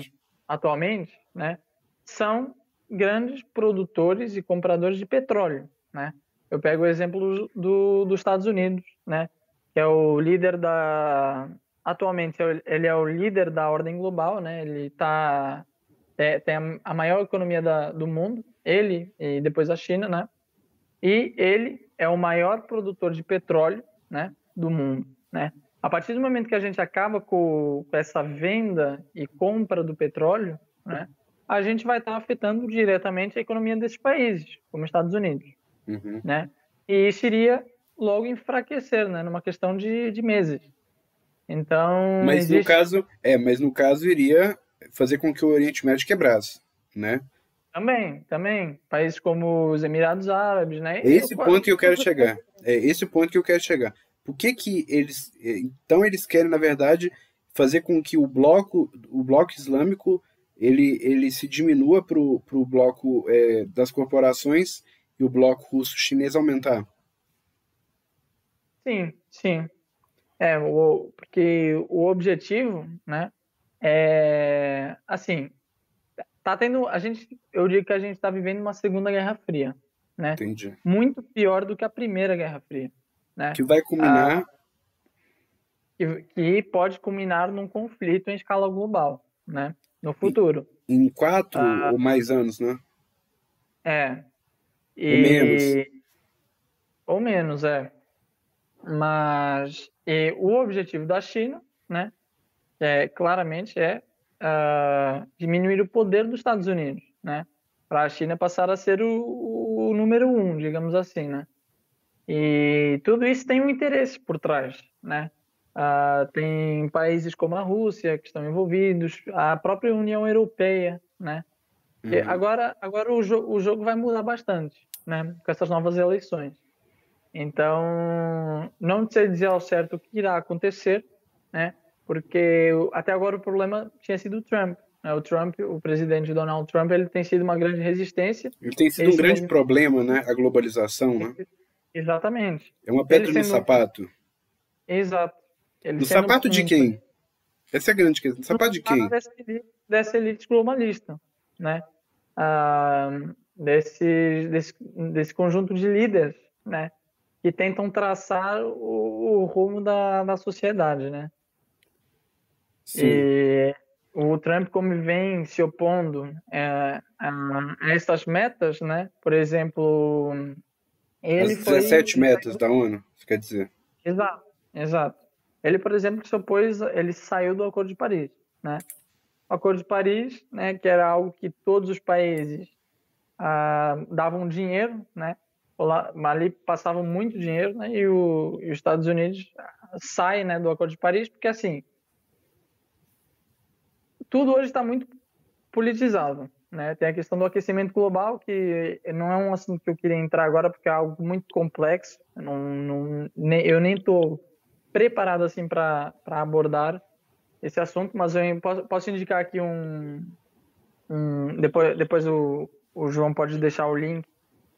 atualmente, né, são grandes produtores e compradores de petróleo, né? Eu pego o exemplo do, dos Estados Unidos, né? que é o líder da atualmente ele é o líder da ordem global, né? Ele tá é, tem a maior economia da, do mundo, ele e depois a China, né? E ele é o maior produtor de petróleo, né, do mundo, né? A partir do momento que a gente acaba com, com essa venda e compra do petróleo, né, a gente vai estar afetando diretamente a economia desses países, como Estados Unidos, uhum. né? E isso iria logo enfraquecer, né, numa questão de, de meses. Então, mas existe... no caso, é, mas no caso iria fazer com que o Oriente Médio quebrasse, né? Também, também. Países como os Emirados Árabes, né? Esse eu, ponto que eu quero chegar. É esse ponto que eu quero chegar. Por que que eles... É, então eles querem, na verdade, fazer com que o bloco, o bloco islâmico ele, ele se diminua para o bloco é, das corporações e o bloco russo-chinês aumentar? Sim, sim. É, o, porque o objetivo, né, é, assim, tá tendo, a gente, eu digo que a gente está vivendo uma segunda Guerra Fria, né? Entendi. Muito pior do que a primeira Guerra Fria, né? Que vai culminar... Ah, que, que, pode culminar num conflito em escala global, né? No futuro. Em, em quatro ah, ou mais anos, né? É. E... Ou menos. Ou menos, é. Mas e o objetivo da China, né, é, claramente é uh, diminuir o poder dos Estados Unidos, né, para a China passar a ser o, o, número um, digamos assim, né. E tudo isso tem um interesse por trás, né. Uh, tem países como a Rússia que estão envolvidos, a própria União Europeia, né. Uhum. agora, agora o, jo o jogo vai mudar bastante, né, com essas novas eleições. Então, não sei dizer ao certo o que irá acontecer, né? Porque até agora o problema tinha sido o Trump. Né? O Trump, o presidente Donald Trump, ele tem sido uma grande resistência. Ele tem sido um grande problema, né? A globalização, né? Exatamente. É uma pedra no sapato. Exato. Ele no sapato de quem? Essa é a grande questão. No sapato de quem? Dessa elite, dessa elite globalista, né? Ah, desse, desse, desse conjunto de líderes, né? que tentam traçar o, o rumo da, da sociedade, né? Sim. E o Trump, como vem se opondo é, a, a, essas metas, né? Por exemplo, ele As 17 foi... metas da ONU, quer dizer. Exato, exato. Ele, por exemplo, se opôs, ele saiu do Acordo de Paris, né? O Acordo de Paris, né, que era algo que todos os países ah, davam dinheiro, né, ali passavam muito dinheiro, né? E, o, e os Estados Unidos saem né, do Acordo de Paris, porque assim tudo hoje está muito politizado, né? Tem a questão do aquecimento global, que não é um assunto que eu queria entrar agora, porque é algo muito complexo. Eu, não, não, nem, eu nem estou preparado assim para abordar esse assunto, mas eu posso, posso indicar aqui um, um depois depois o, o João pode deixar o link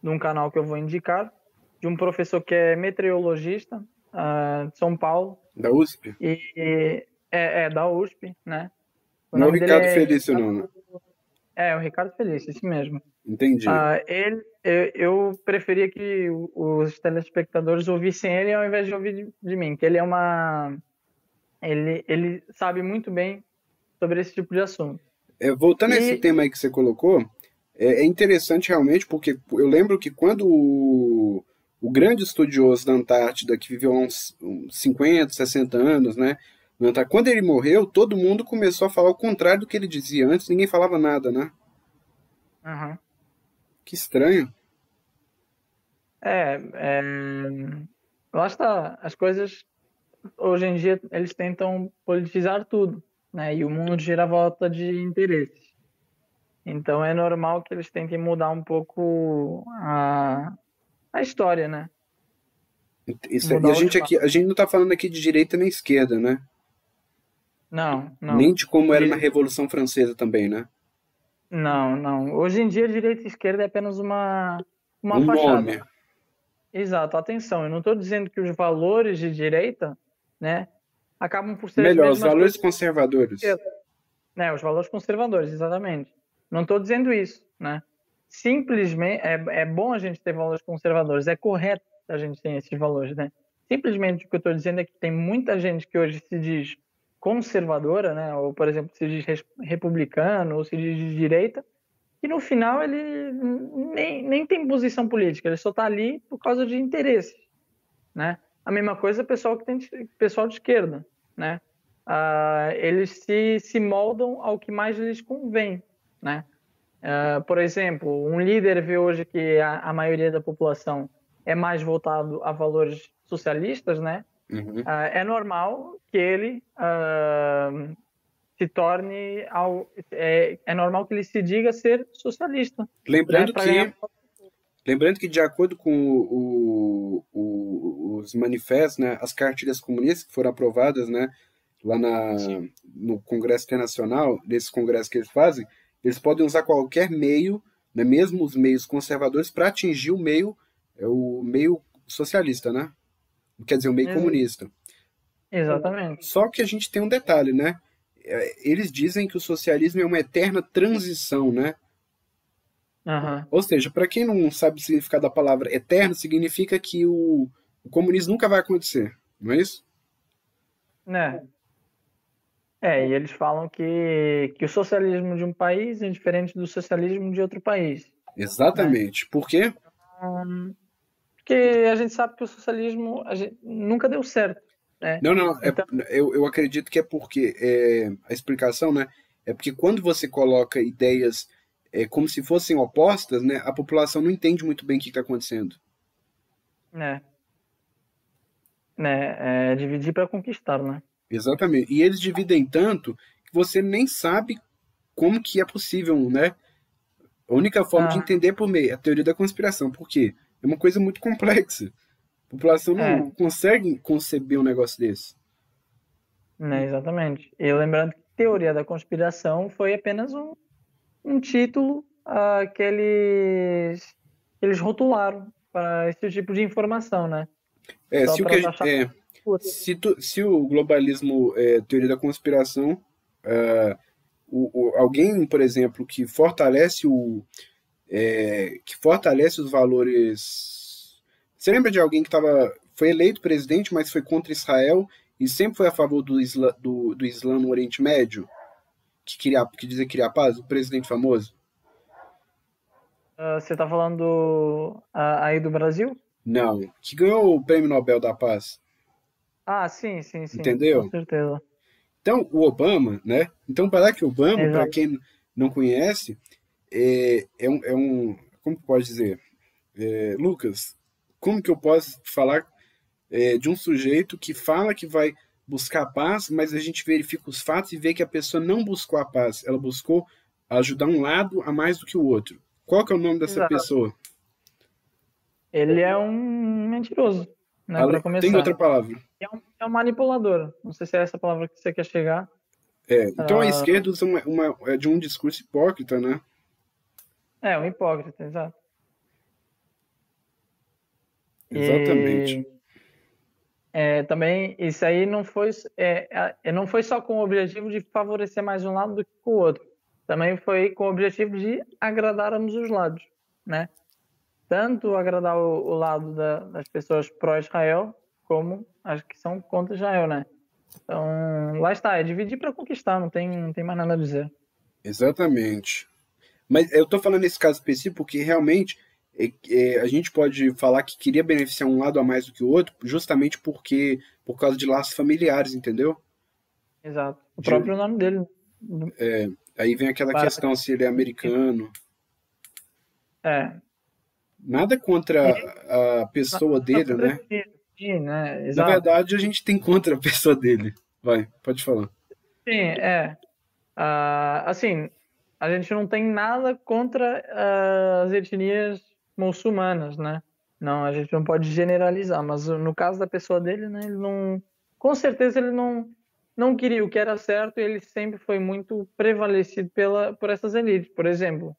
de um canal que eu vou indicar, de um professor que é meteorologista uh, de São Paulo. Da USP? E, e é, é, da USP, né? O não Ricardo é... Felício, não, né? É, o Ricardo Felício, esse mesmo. Entendi. Uh, ele, eu, eu, preferia que os telespectadores ouvissem ele ao invés de ouvir de, de mim, que ele é uma... Ele, ele sabe muito bem sobre esse tipo de assunto. É, voltando e... a esse tema aí que você colocou, é, é interessante realmente, porque eu lembro que quando o, o grande estudioso da Antártida, que viveu uns, uns 50, 60 anos, né? Quando ele morreu, todo mundo começou a falar o contrário do que ele dizia antes, ninguém falava nada, né? Uhum. Que estranho. É, é, lá está, as coisas hoje em dia eles tentam politizar tudo, né? E o mundo gira a volta de interesses. Então é normal que eles tentem mudar um pouco a, a história, né? Isso, e a gente aqui, a gente não está falando aqui de direita nem esquerda, né? Não, não. Nem de como era na Revolução Francesa também, né? Não, não. Hoje em dia, direita e esquerda é apenas uma, uma um fachada. Nome. Exato, atenção. Eu não estou dizendo que os valores de direita, né, acabam por ser. Melhor, os valores conservadores. Né, os valores conservadores, exatamente. Não estou dizendo isso, né? Simplesmente é, é bom a gente ter valores conservadores, é correto a gente ter esses valores, né? simplesmente o que eu estou dizendo é que tem muita gente que hoje se diz conservadora, né? Ou, por exemplo, se diz republicano ou se diz de direita, e no final ele nem, nem tem posição política, ele só está ali por causa de interesses, né? A mesma coisa pessoal que tem pessoal de esquerda, né? Uh, eles se, se moldam ao que mais lhes convém, né? Uh, por exemplo, um líder vê hoje que a, a, maioria da população é mais voltado a valores socialistas, né? Uhum. Uh, é normal que ele uh, se torne ao, é, é, normal que ele se diga ser socialista. Lembrando né, que ganhar... lembrando que de acordo com o, o, os manifestos, né, as cartilhas comunistas que foram aprovadas, né, lá na, no Congresso Internacional, nesses congressos que eles fazem, eles podem usar qualquer meio, né, mesmo os meios conservadores, para atingir o meio, é o meio socialista, né? Quer dizer, o meio comunista. Exatamente. Só que a gente tem um detalhe, né? É, eles dizem que o socialismo é uma eterna transição, né? Uhum. Ou seja, para quem não sabe o significado da palavra eterno, significa que o, o comunismo nunca vai acontecer, não é isso? Né. É, e eles falam que, que o socialismo de um país é diferente do socialismo de outro país. Exatamente. Né? Por quê? Porque a gente sabe que o socialismo nunca deu certo. Né? Não, não, é, então... eu, eu acredito que é porque é, a explicação, né? É porque quando você coloca ideias é, como se fossem opostas, né? A população não entende muito bem o que está acontecendo. É. Né, é dividir para conquistar, né? Exatamente. E eles dividem tanto que você nem sabe como que é possível, né? A única forma ah. de entender é por meio é a teoria da conspiração. Por quê? É uma coisa muito complexa. A população não é. consegue conceber um negócio desse. É, exatamente. E lembrando que teoria da conspiração foi apenas um, um título uh, que, eles, eles rotularam para esse tipo de informação, né? É, se, o que é se, tu, se, o globalismo é teoria da conspiração, uh, o, o, alguém, por exemplo, que fortalece o, é, que fortalece os valores. Você lembra de alguém que tava, foi eleito presidente, mas foi contra Israel e sempre foi a favor do Islã, do, do Islã no Oriente Médio? Que, queria, que dizia que queria paz? O presidente famoso? Uh, você está falando uh, aí do Brasil? Não, que ganhou o Prêmio Nobel da Paz. Ah, sim, sim, sim. Entendeu? Com certeza. Então, o Obama, né? Então, para que o Obama, para quem não conhece, é, é, um, é um. Como pode dizer? É, Lucas, como que eu posso falar é, de um sujeito que fala que vai buscar a paz, mas a gente verifica os fatos e vê que a pessoa não buscou a paz, ela buscou ajudar um lado a mais do que o outro. Qual que é o nome dessa Exato. pessoa? Ele é um mentiroso, né, Tem outra palavra. É um, é um, manipulador. Não sei se é essa palavra que você quer chegar. É, então a ah. esquerda usa uma, uma, é de um discurso hipócrita, né? É, um hipócrita, exato. Exatamente. E, é, também, isso aí não foi, é, é, não foi só com o objetivo de favorecer mais um lado do que o outro. Também foi com o objetivo de agradar ambos os lados, né? Tanto agradar o, o lado da, das pessoas pró-Israel, como as que são contra Israel, né? Então, lá está, é dividir para conquistar, não tem, não tem mais nada a dizer. Exatamente. Mas eu estou falando nesse caso específico porque realmente é, é, a gente pode falar que queria beneficiar um lado a mais do que o outro, justamente porque por causa de laços familiares, entendeu? Exato. O de, próprio nome dele. É, aí vem aquela Para... questão se ele é americano. É. Nada contra a pessoa dele, né? Sim, né? Na verdade, a gente tem contra a pessoa dele. Vai, pode falar. Sim, é. Uh, assim, a gente não tem nada contra uh, as etnias muçulmanas, né? Não, a gente não pode generalizar, mas no caso da pessoa dele, né, ele não, com certeza ele não não queria o que era certo e ele sempre foi muito prevalecido pela por essas elites. Por exemplo,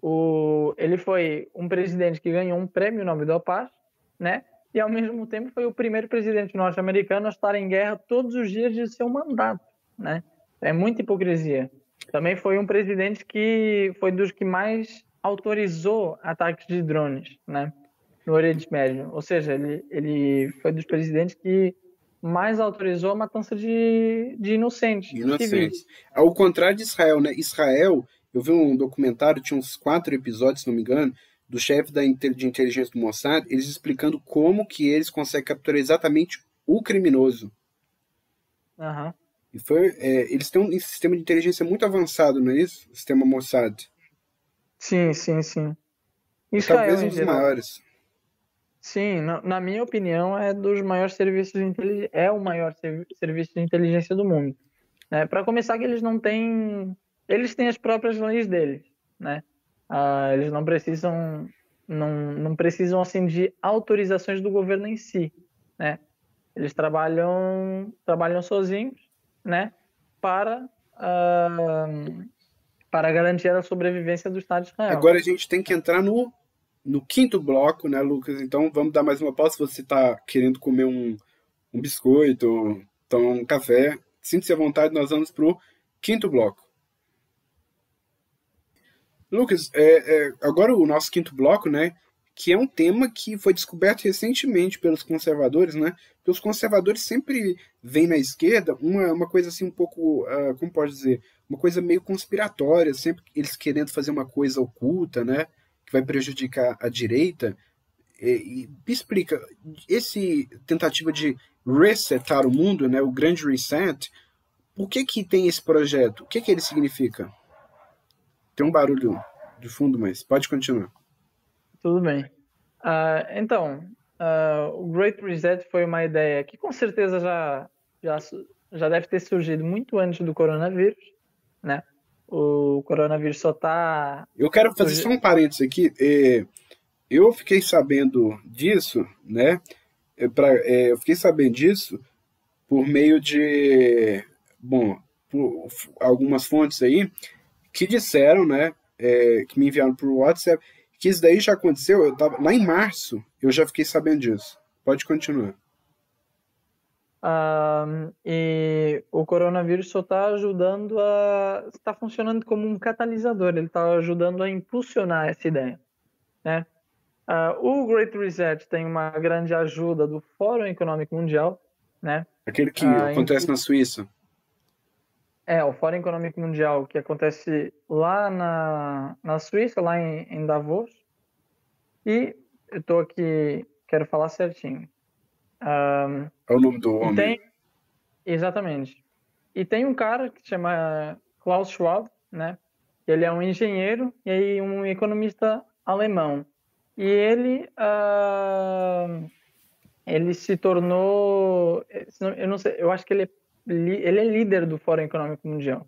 o, ele foi um presidente que ganhou um prêmio Nobel da Paz, né? E ao mesmo tempo foi o primeiro presidente norte-americano a estar em guerra todos os dias de seu mandato, né? É muita hipocrisia. Também foi um presidente que foi dos que mais autorizou ataques de drones, né? no Oriente Médio. Ou seja, ele, ele foi dos presidentes que mais autorizou a matança de, de inocentes. Inocentes. Ao contrário de Israel, né? Israel, eu vi um documentário, tinha uns quatro episódios, se não me engano, do chefe da, de inteligência do Mossad, eles explicando como que eles conseguem capturar exatamente o criminoso. Uhum. E foi, é, eles têm um sistema de inteligência muito avançado, não é isso? O sistema Mossad. Sim, sim, sim. Israel, Talvez um dos maiores. Sim, na, na, minha opinião, é dos maiores serviços de inteligência, é o maior serviço de inteligência do mundo. Né? Para começar, que eles não têm, eles têm as próprias leis deles, né? Ah, eles não precisam, não, não precisam assim de autorizações do governo em si, né? Eles trabalham, trabalham sozinhos, né? Para ah, para garantir a sobrevivência do Estado de Israel. Agora a gente tem que entrar no no quinto bloco, né, Lucas? Então vamos dar mais uma pausa. Se você está querendo comer um, um biscoito, tomar um café, sinta-se à vontade, nós vamos para o quinto bloco. Lucas, é, é, agora o nosso quinto bloco, né? Que é um tema que foi descoberto recentemente pelos conservadores, né? Porque os conservadores sempre veem na esquerda uma, uma coisa assim um pouco, uh, como pode dizer, uma coisa meio conspiratória, sempre eles querendo fazer uma coisa oculta, né? que vai prejudicar a direita. E, e me explica, esse tentativa de resetar o mundo, né, o grande reset, por que que tem esse projeto? O que que ele significa? Tem um barulho de fundo, mas pode continuar. Tudo bem. Uh, então, uh, o Great Reset foi uma ideia que com certeza já, já, já deve ter surgido muito antes do coronavírus, né? o coronavírus só está. Eu quero fazer só um parênteses aqui. É, eu fiquei sabendo disso, né? É, pra, é, eu fiquei sabendo disso por meio de. Bom, por algumas fontes aí que disseram, né? É, que me enviaram por WhatsApp, que isso daí já aconteceu. Eu tava, lá em março eu já fiquei sabendo disso. Pode continuar. Um, e o coronavírus só está ajudando a. está funcionando como um catalisador, ele está ajudando a impulsionar essa ideia. Né? Uh, o Great Reset tem uma grande ajuda do Fórum Econômico Mundial. Né? Aquele que uh, acontece em... na Suíça. É, o Fórum Econômico Mundial, que acontece lá na, na Suíça, lá em, em Davos. E eu estou aqui, quero falar certinho. Um, é o nome do homem. Tem, exatamente. E tem um cara que se chama Klaus Schwab, né? Ele é um engenheiro e um economista alemão. E ele, uh, ele se tornou, eu não sei, eu acho que ele é, ele é líder do Fórum Econômico Mundial,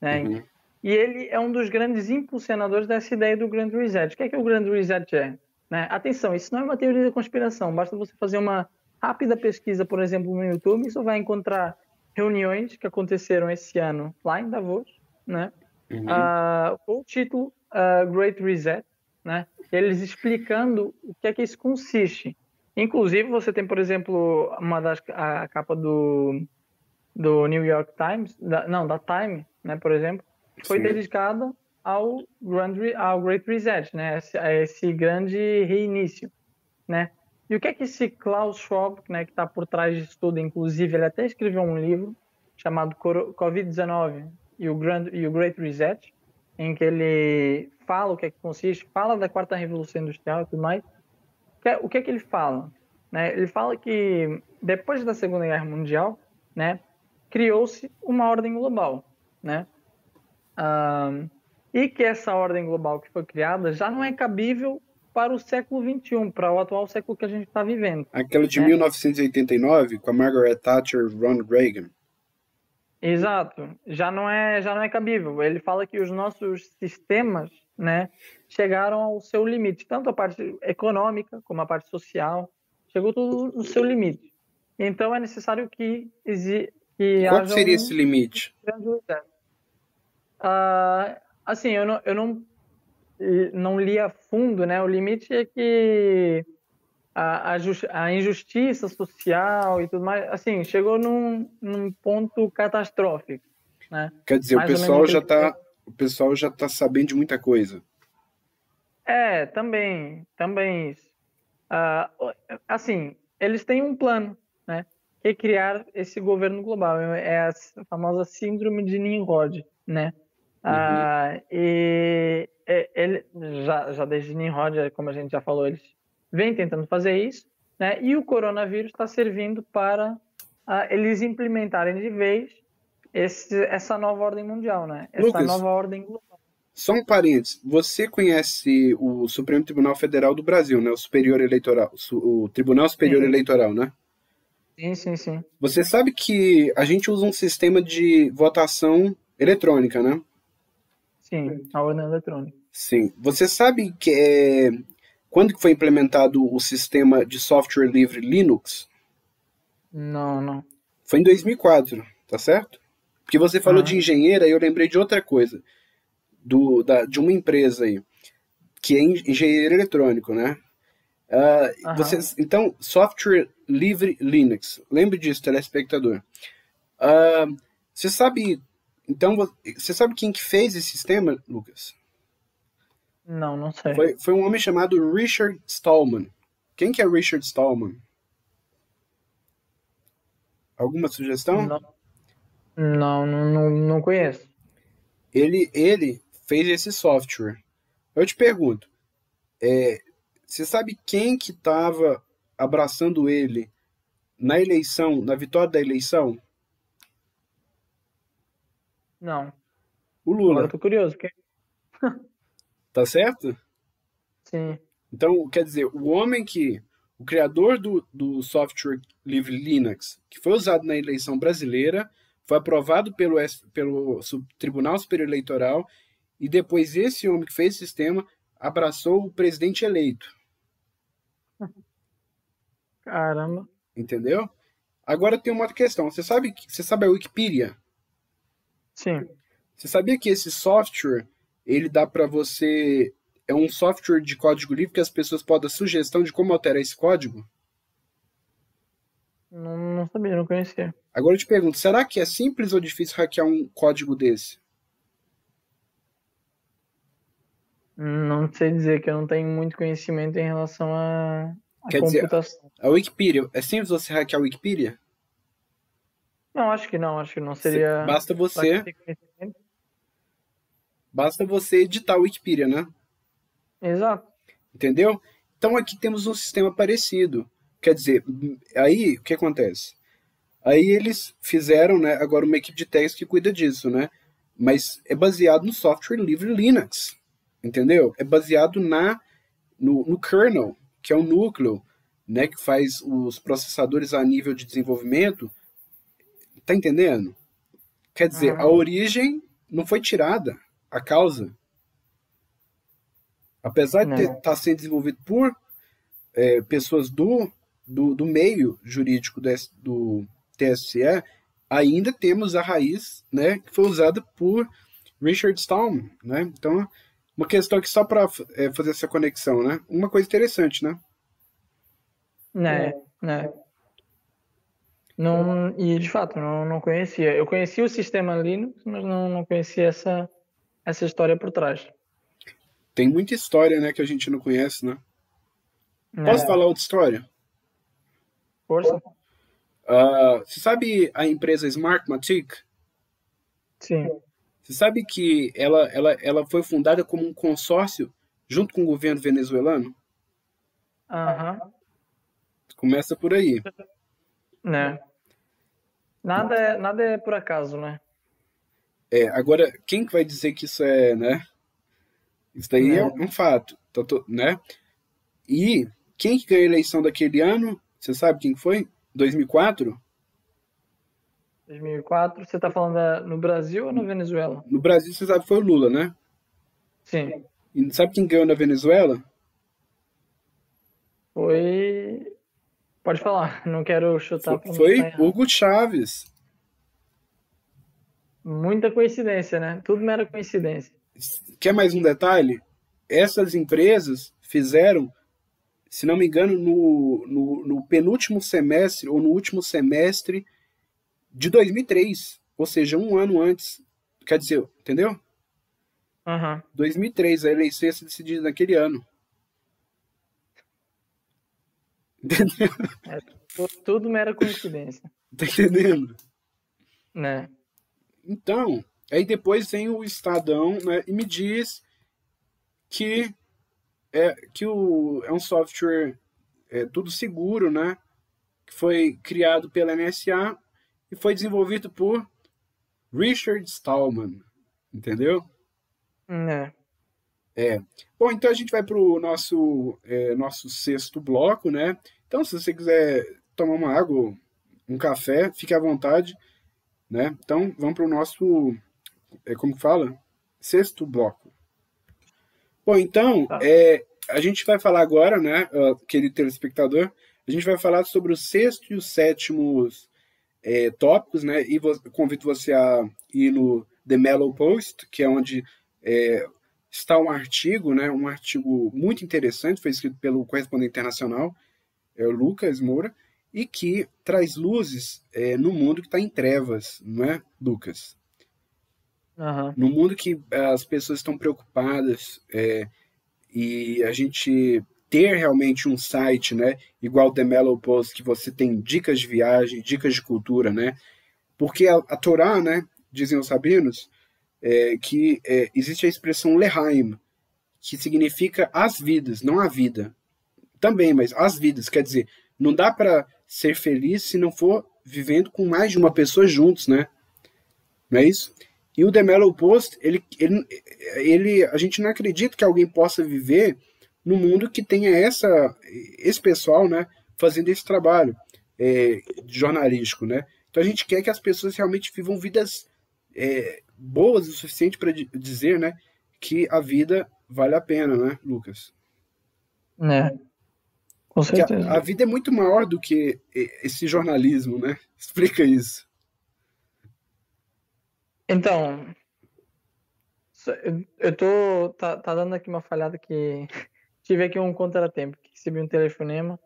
né? Uhum. E ele é um dos grandes impulsionadores dessa ideia do Grand Reset. O que é que o Grand Reset é? Né? Atenção, isso não é uma teoria da conspiração. Basta você fazer uma rápida pesquisa, por exemplo, no YouTube, você vai encontrar reuniões que aconteceram esse ano lá em Davos, né? Uhum. Uh, com o título uh, Great Reset, né? Eles explicando o que é que isso consiste. Inclusive, você tem, por exemplo, uma das a capa do do New York Times, da, não, da Time, né, por exemplo, foi Sim. dedicada ao Grand, ao Great Reset, né, a esse grande reinício, né? E o que é que esse Klaus Schwab, né, que está por trás disso tudo, inclusive ele até escreveu um livro chamado Covid-19 e o, Grand, e o Great Reset, em que ele fala o que é que consiste, fala da quarta revolução industrial e tudo mais. O que é que ele fala? Né? Ele fala que depois da Segunda Guerra Mundial, né, criou-se uma ordem global, né? Um, e que essa ordem global que foi criada já não é cabível para o século XXI, para o atual século que a gente está vivendo. Aquela de né? 1989, com a Margaret Thatcher e Ronald Reagan. Exato, já não é já não é cabível. Ele fala que os nossos sistemas, né, chegaram ao seu limite, tanto a parte econômica como a parte social, chegou tudo no seu limite. Então é necessário que que Qual seria um... esse limite? Uh, assim, eu não, eu não não li a fundo, né? O limite é que a, a, a, injustiça social e tudo mais, assim, chegou num, num ponto catastrófico, né? Quer dizer, Mais o pessoal já está o pessoal já tá sabendo de muita coisa. É, também, também isso. Uh, assim, eles têm um plano, né? Que é criar esse governo global. É a famosa síndrome de Nimrod, né? Uhum. Uh, e ele, já, já desde Nimrod, como a gente já falou, eles vêm tentando fazer isso, né? E o coronavírus está servindo para uh, eles implementarem de vez esse, essa nova ordem mundial, né? Essa Lucas, nova ordem global. Só um parênteses. Você conhece o Supremo Tribunal Federal do Brasil, né? O Superior Eleitoral, o Tribunal Superior sim. Eleitoral, né? Sim, sim, sim. Você sabe que a gente usa um sistema de votação eletrônica, né? Sim, a urna eletrônica. Sim. Você sabe que é... quando que foi implementado o sistema de software livre Linux? Não, não. Foi em 2004, tá certo? Porque você falou ah. de engenheira e eu lembrei de outra coisa do, da, de uma empresa aí, que é engenheiro eletrônico, né? Uh, uhum. vocês, então, software livre Linux. Lembre disso, telespectador. Uh, você sabe. Então, você sabe quem que fez esse sistema, Lucas? Não, não sei. Foi, foi um homem chamado Richard Stallman. Quem que é Richard Stallman? Alguma sugestão? Não, não, não, não conheço. Ele, ele fez esse software. Eu te pergunto, é, você sabe quem que estava abraçando ele na eleição, na vitória da eleição? Não. O Lula. Agora eu tô curioso. Tá certo? Sim. Então, quer dizer, o homem que. O criador do, do software livre Linux, que foi usado na eleição brasileira, foi aprovado pelo, pelo Tribunal Superior Eleitoral e depois esse homem que fez o sistema abraçou o presidente eleito. Caramba. Entendeu? Agora tem uma outra questão. Você sabe, você sabe a Wikipedia? Sim. Você sabia que esse software, ele dá para você é um software de código livre que as pessoas podem dar sugestão de como alterar esse código? Não, não sabia, não conhecia. Agora eu te pergunto, será que é simples ou difícil hackear um código desse? Não sei dizer que eu não tenho muito conhecimento em relação a, a Quer computação. Dizer, a Wikipedia, é simples você hackear a Wikipedia? Não, acho que não, acho que não seria. Basta você. Basta você editar a Wikipedia, né? Exato. Entendeu? Então aqui temos um sistema parecido. Quer dizer, aí o que acontece? Aí eles fizeram, né, agora uma equipe de técnicos que cuida disso, né? Mas é baseado no software livre Linux entendeu? É baseado na no, no kernel, que é o núcleo, né, que faz os processadores a nível de desenvolvimento. Tá entendendo? Quer dizer, uhum. a origem não foi tirada, a causa. Apesar de estar tá sendo desenvolvido por é, pessoas do, do, do, meio jurídico do, do TSE, ainda temos a raiz né, que foi usada por Richard Stallman. Né? Então, uma questão aqui só para é, fazer essa conexão, né? Uma coisa interessante, né? Né, né. Não, e de fato, não, não conhecia. Eu conhecia o sistema Linux, mas não, não conhecia essa, essa história por trás. Tem muita história, né, que a gente não conhece, né? É. Posso falar outra história? Força. Uh, você sabe a empresa Smartmatic? Sim. Você sabe que ela, ela, ela foi fundada como um consórcio junto com o governo venezuelano? Aham. Uhum. Começa por aí. Né. Nada é, nada é por acaso, né? É, agora, quem que vai dizer que isso é, né? Isso daí é, é um fato, tá né? E quem que ganhou a eleição daquele ano? Você sabe quem foi? 2004? 2004, você está falando da, no Brasil ou na Venezuela? No Brasil, você sabe que foi o Lula, né? Sim. E sabe quem ganhou na Venezuela? Foi. Pode falar, não quero chutar. Foi, foi Hugo Chávez. Muita coincidência, né? Tudo mera coincidência. Quer mais um detalhe? Essas empresas fizeram, se não me engano, no, no, no penúltimo semestre ou no último semestre de 2003, ou seja, um ano antes. Quer dizer, entendeu? Uhum. 2003, a eleição ia ser decidida naquele ano. Entendeu? É, tudo mera coincidência. Tá entendendo? Né? Então, aí depois vem o Estadão né, e me diz que é, que o, é um software é, tudo seguro, né? Que foi criado pela NSA e foi desenvolvido por Richard Stallman, entendeu? É. É. Bom, então a gente vai para o nosso, é, nosso sexto bloco, né? Então, se você quiser tomar uma água, um café, fique à vontade, né? Então, vamos para o nosso, é, como que fala? Sexto bloco. Bom, então, tá. é, a gente vai falar agora, né, querido telespectador, a gente vai falar sobre o sexto e o sétimo é, tópicos, né? E convido você a ir no The Mellow Post, que é onde é, está um artigo, né? Um artigo muito interessante, foi escrito pelo correspondente internacional, é, o Lucas Moura, e que traz luzes é, no mundo que está em trevas, não é, Lucas? Uhum. No mundo que as pessoas estão preocupadas é, e a gente ter realmente um site, né, igual o The Mellow Post, que você tem dicas de viagem, dicas de cultura, né, porque a, a Torá, né, dizem os sabinos, é, que é, existe a expressão lehaim, que significa as vidas, não a vida. Também, mas as vidas, quer dizer, não dá para ser feliz se não for vivendo com mais de uma pessoa juntos, né? Não é isso? E o The Mellow Post, ele, ele, ele, a gente não acredita que alguém possa viver no mundo que tenha essa, esse pessoal, né, fazendo esse trabalho é, jornalístico, né? Então a gente quer que as pessoas realmente vivam vidas é, boas o suficiente para dizer, né, que a vida vale a pena, né, Lucas? É. Com certeza. A, a, vida é muito maior do que esse jornalismo, né? Explica isso. Então, eu tô. Tá, tá dando aqui uma falhada que. Tive aqui um contratempo, recebi um telefonema.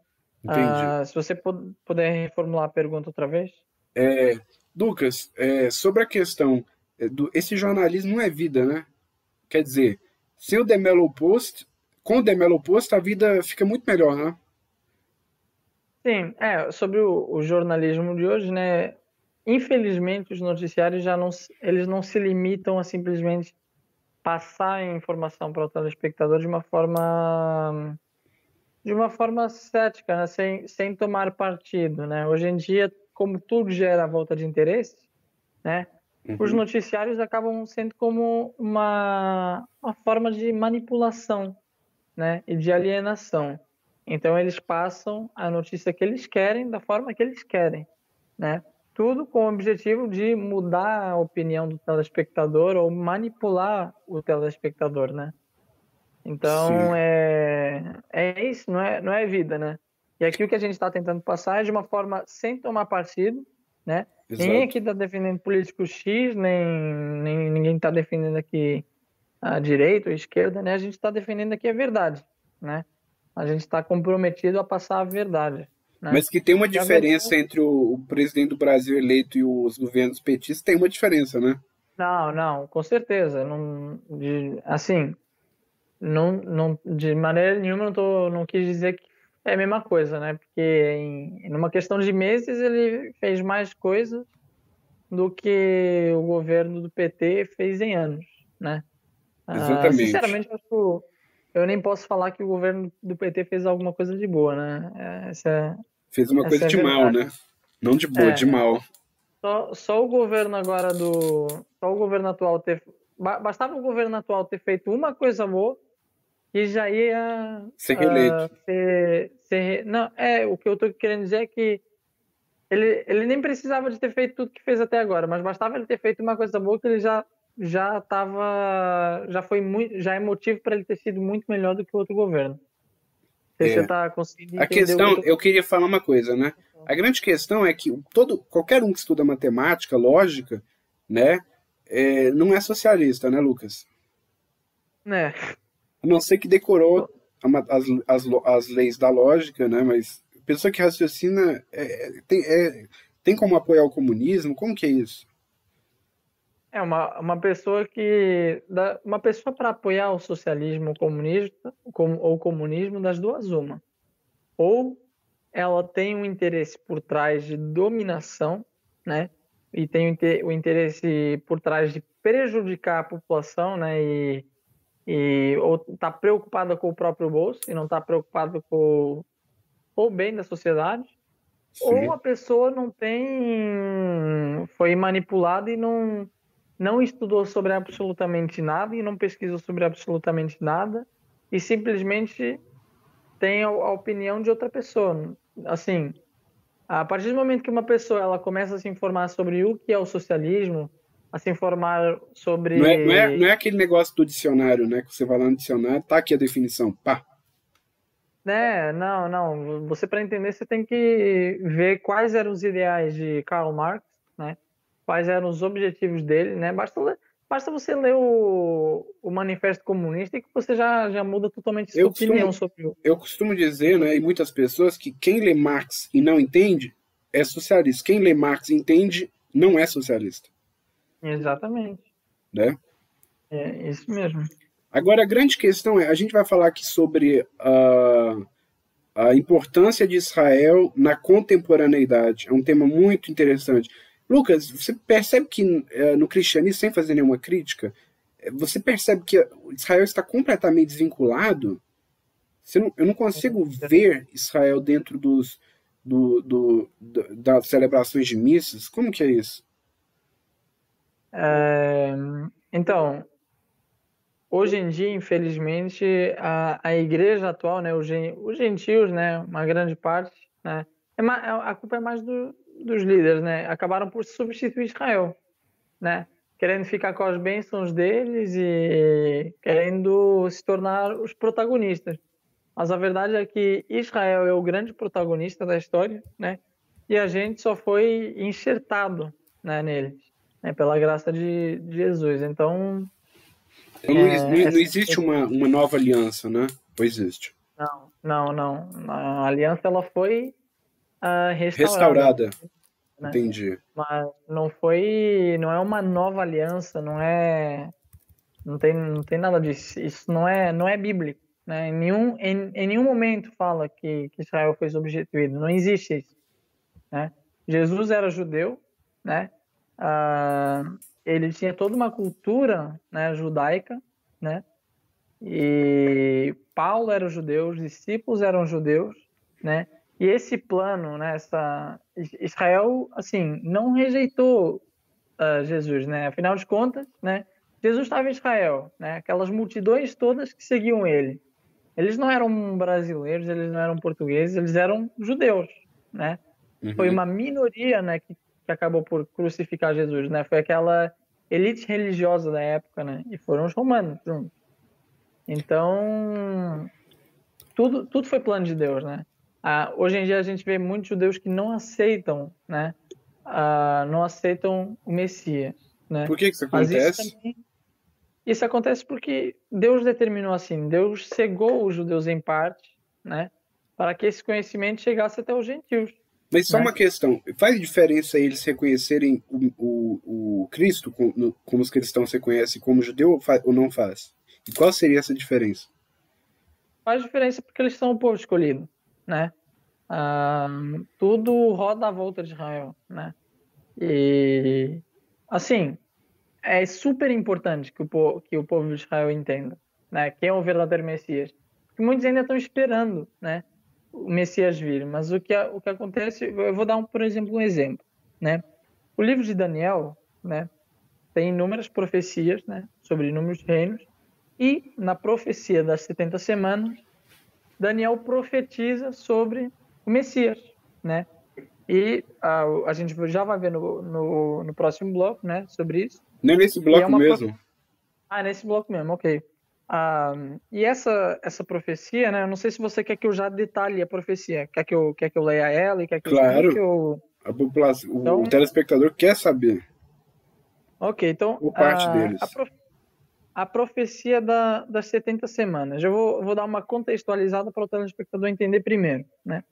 Entendi. Uh, se você puder reformular a pergunta outra vez. É, Lucas, é, sobre a questão é, do. Esse jornalismo não é vida, né? Quer dizer, sem o Demelo Post, com o Demelo Post, a vida fica muito melhor, né? Sim, é, sobre o, o jornalismo de hoje, né? infelizmente os noticiários já não eles não se limitam a simplesmente passar a informação para o telespectador de uma forma de uma forma cética, né? sem, sem tomar partido, né? Hoje em dia, como tudo gera volta de interesse, né? Uhum. Os noticiários acabam sendo como uma, uma forma de manipulação, né? E de alienação. Então eles passam a notícia que eles querem da forma que eles querem, né? Tudo com o objetivo de mudar a opinião do telespectador ou manipular o telespectador, né? Então é, é isso, não é, não é vida, né? E aqui o que a gente está tentando passar é de uma forma sem tomar partido, né? Exato. Ninguém aqui está defendendo político X, nem, nem ninguém está defendendo aqui a direita ou a esquerda, né? A gente está defendendo aqui a verdade, né? A gente está comprometido a passar a verdade. Né? Mas que tem uma diferença entre o, o, presidente do Brasil eleito e os governos petistas, tem uma diferença, né? Não, não, com certeza. Não, de, assim, não, não, de maneira nenhuma não, tô, não quis dizer que é a mesma coisa, né? Porque em numa questão de meses ele fez mais coisas do que o governo do PT fez em anos, né? Ah, Exatamente. sinceramente, eu, eu nem posso falar que o governo do PT fez alguma coisa de boa, né? Essa, Fez uma coisa é de verdade. mal, né? Não de boa, é. de mal. Só, só o governo agora do. Só o governo atual ter. Bastava o governo atual ter feito uma coisa boa e já ia. Ser reeleito. Uh, ser, ser, não, é, o que eu tô querendo dizer é que ele, ele nem precisava de ter feito tudo que fez até agora, mas bastava ele ter feito uma coisa boa que ele já já estava já foi muito já é motivo para ele ter sido muito melhor do que o outro governo é. você tá conseguindo A questão, eu, eu queria falar uma coisa, né? A grande questão é que todo, qualquer um que estuda matemática, lógica, né, é, não é socialista, né, Lucas? Né. A não ser que decorou as, as, as leis da lógica, né, mas pessoa que raciocina é, tem, é, tem como apoiar o comunismo? Como que é isso? É uma, uma pessoa que. Uma pessoa para apoiar o socialismo comunista, ou comunismo, das duas, uma. Ou ela tem um interesse por trás de dominação, né? E tem o interesse por trás de prejudicar a população, né? E, e ou está preocupada com o próprio bolso e não está preocupada com, o bem da sociedade, Sim. ou a pessoa não tem foi manipulada e não não estudou sobre absolutamente nada e não pesquisou sobre absolutamente nada e simplesmente tem a, opinião de outra pessoa. Assim, a partir do momento que uma pessoa ela começa a se informar sobre o que é o socialismo, a se informar sobre. Não é, não é, não é aquele negócio do dicionário, né? Que você vai lá no dicionário, tá aqui a definição, pá. É, não, não. Você, para entender, você tem que ver quais eram os ideais de Karl Marx, né? Quais eram os objetivos dele, né? Basta, ler, basta você ler o, o Manifesto Comunista e que você já, já muda totalmente sua eu opinião costumo, sobre o. Eu costumo dizer, né, e muitas pessoas, que quem lê Marx e não entende é socialista. Quem lê Marx e entende não é socialista. Exatamente. Né? É isso mesmo. Agora, a grande questão é: a gente vai falar aqui sobre a, a importância de Israel na contemporaneidade. É um tema muito interessante. Lucas, você percebe que é, no cristianismo, sem fazer nenhuma crítica, é, você percebe que Israel está completamente desvinculado? Não, eu não consigo ver Israel dentro dos, do, do, do, das celebrações de missas. Como que é isso? É, então, hoje em dia, infelizmente, a, a igreja atual, né, os, os gentios, né, uma grande parte, né, é, a culpa é mais do, dos líderes, né, acabaram por substituir Israel, né, querendo ficar com as bênçãos deles e querendo se tornar os protagonistas. Mas a verdade é que Israel é o grande protagonista da história, né, e a gente só foi enxertado, né, neles, né, pela graça de, de Jesus. Então, então não, é, não, não, existe uma, uma nova aliança, né? Ou existe? Não, não, não. A aliança ela foi uh, restaurada. restaurada. Né? Entendi. Mas não foi, não é uma nova aliança, não é, não tem, não tem nada disso. Isso não é, não é bíblico, né? Em nenhum, em, em nenhum momento fala que, que Israel foi substituído. Não existe isso, né? Jesus era judeu, né? Uh, ele tinha toda uma cultura, né, judaica, né? E Paulo era judeu, os discípulos eram judeus, né? E esse plano, né, essa, Israel, assim, não rejeitou uh, Jesus, né? Afinal de contas, né, Jesus estava em Israel, né? Aquelas multidões todas que seguiam ele. Eles não eram brasileiros, eles não eram portugueses, eles eram judeus, né? Uhum. Foi uma minoria, né, que, que acabou por crucificar Jesus, né? Foi aquela elite religiosa da época, né? E foram os romanos juntos. Então, tudo, tudo foi plano de Deus, né? Ah, hoje em dia a gente vê muitos judeus que não aceitam, né? Ah, não aceitam o Messias, né? Por que, que isso acontece? Isso, também, isso, acontece porque Deus determinou assim, Deus cegou os judeus em parte, né? Para que esse conhecimento chegasse até os gentios. Mas só né? uma questão, faz diferença eles reconhecerem o, o, o Cristo como, como os cristãos reconhecem como judeu ou, ou não faz? E qual seria essa diferença? Faz diferença porque eles são o povo escolhido né? Ah, tudo roda à volta de Israel, né? E assim é super importante que o povo, que o povo de Israel entenda, né? Quem é o verdadeiro Messias? Porque muitos ainda estão esperando, né? O Messias vir, mas o que o que acontece? Eu vou dar um, por exemplo um exemplo, né? O livro de Daniel, né? Tem inúmeras profecias, né? Sobre inúmeros reinos e na profecia das 70 semanas Daniel profetiza sobre o Messias, né? E a, a gente já vai ver no, no, no, próximo bloco, né, sobre isso. Nem nesse bloco é mesmo. Profe... Ah, nesse bloco mesmo, ok. Ah, e essa, essa profecia, né, eu não sei se você quer que eu já detalhe a profecia, quer que eu, quer que eu leia ela e quer que claro. eu... A população, então... o telespectador quer saber. Ok, então... Por parte a, deles. A, prof a profecia da, das 70 semanas. Eu vou, vou dar uma contextualizada para o telespectador entender primeiro. Né?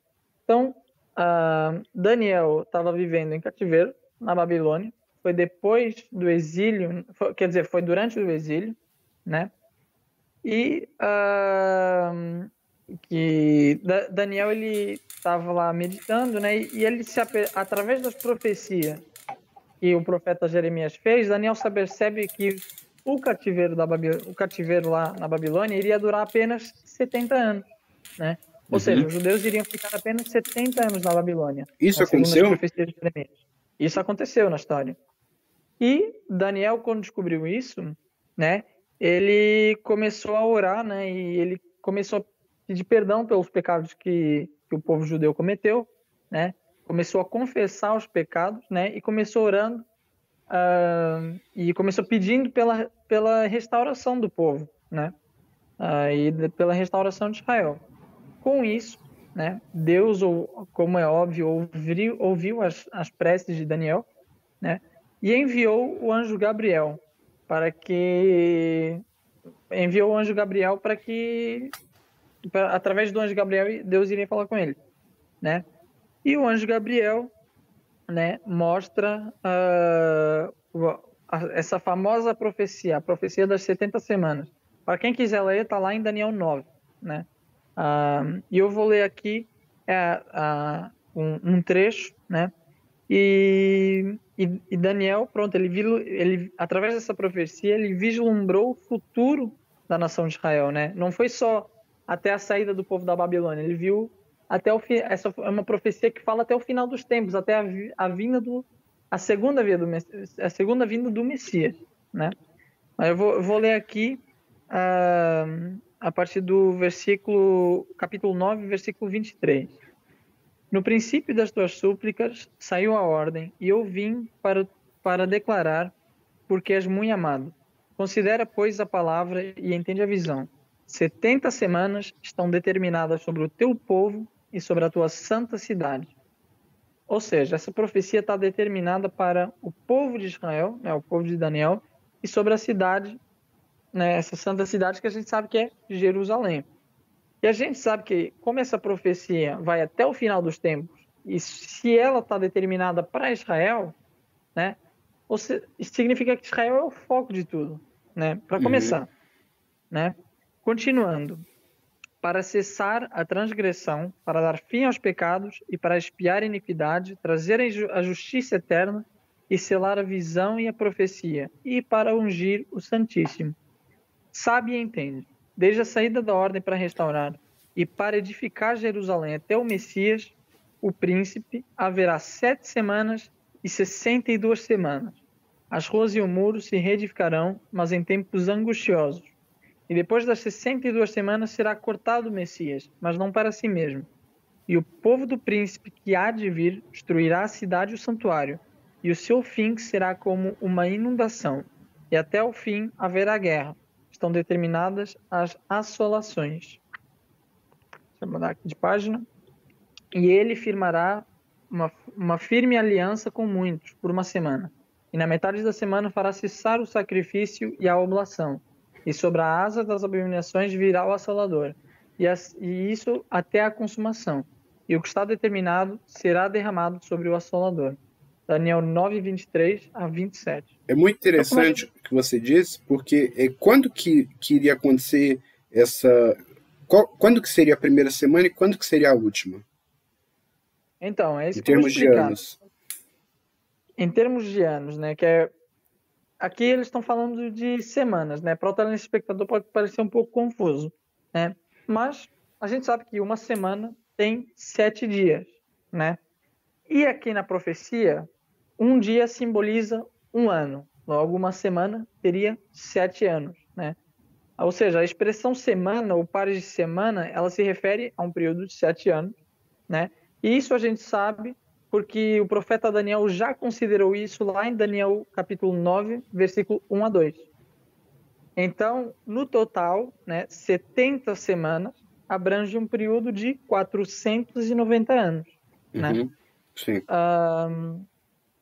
Então, uh, Daniel estava vivendo em cativeiro na Babilônia. Foi depois do exílio, foi, quer dizer, foi durante o exílio, né? E uh, que Daniel ele estava lá meditando, né? E ele se através das profecias que o profeta Jeremias fez, Daniel percebe que o cativeiro da Babil... o cativeiro lá na Babilônia iria durar apenas 70 anos, né? Ou uhum. seja, os judeus iriam ficar apenas 70 anos na Babilônia. Isso aconteceu? Isso aconteceu na história. E Daniel, quando descobriu isso, né, ele começou a orar, né, e ele começou a pedir perdão pelos pecados que, que o povo judeu cometeu, né, começou a confessar os pecados, né, e começou orando uh, e começou pedindo pela, pela restauração do povo, né, uh, e pela restauração de Israel. Com isso, né, Deus, como é óbvio, ouviu, ouviu as, as preces de Daniel, né, e enviou o anjo Gabriel para que enviou o anjo Gabriel para que pra, através do anjo Gabriel Deus iria falar com ele, né? E o anjo Gabriel, né, mostra uh, essa famosa profecia, a profecia das 70 semanas. Para quem quiser ler, está lá em Daniel 9, né? Uh, e eu vou ler aqui uh, um, um trecho, né? E, e, e, Daniel, pronto, ele, ele, através dessa profecia, ele vislumbrou o futuro da nação de Israel, né? Não foi só até a saída do povo da Babilônia, ele viu até o fim. Essa é uma profecia que fala até o final dos tempos, até a, a vinda do a segunda vinda do a segunda vinda do Messias, né? Mas eu vou, eu vou ler aqui uh, a partir do versículo capítulo 9, versículo 23. No princípio das tuas súplicas saiu a ordem, e eu vim para, para declarar, porque és muito amado. Considera, pois, a palavra e entende a visão. Setenta semanas estão determinadas sobre o teu povo e sobre a tua santa cidade. Ou seja, essa profecia está determinada para o povo de Israel, né, o povo de Daniel, e sobre a cidade, né, essa santa cidade que a gente sabe que é Jerusalém. E a gente sabe que, como essa profecia vai até o final dos tempos, e se ela está determinada para Israel, né, isso significa que Israel é o foco de tudo, né? Para uhum. começar, uhum. né? Continuando, para cessar a transgressão, para dar fim aos pecados e para expiar a iniquidade, trazer a justiça eterna e selar a visão e a profecia, e para ungir o Santíssimo. Sabe e entende desde a saída da ordem para restaurar e para edificar Jerusalém até o Messias, o príncipe, haverá sete semanas e sessenta e duas semanas. As ruas e o muro se reedificarão, mas em tempos angustiosos. E depois das sessenta e duas semanas será cortado o Messias, mas não para si mesmo. E o povo do príncipe que há de vir destruirá a cidade e o santuário, e o seu fim será como uma inundação, e até o fim haverá guerra estão determinadas as assolações. Deixa eu mudar aqui de página. E ele firmará uma, uma firme aliança com muitos por uma semana. E na metade da semana fará cessar o sacrifício e a oblação. E sobre a asa das abominações virá o assolador. E, as, e isso até a consumação. E o que está determinado será derramado sobre o assolador. Daniel 9, 23 a 27. É muito interessante o que você disse, porque é, quando que, que iria acontecer essa... Qual, quando que seria a primeira semana e quando que seria a última? Então, é isso em que termos de anos. Em termos de anos, né, que é... Aqui eles estão falando de semanas, né? Para o telespectador pode parecer um pouco confuso, né? Mas a gente sabe que uma semana tem sete dias, né? E aqui na profecia, um dia simboliza um ano. Logo, uma semana teria sete anos, né? Ou seja, a expressão semana ou pares de semana, ela se refere a um período de sete anos, né? E isso a gente sabe porque o profeta Daniel já considerou isso lá em Daniel capítulo 9, versículo 1 a 2. Então, no total, né, 70 semanas abrange um período de 490 anos, né? uhum. né? Sim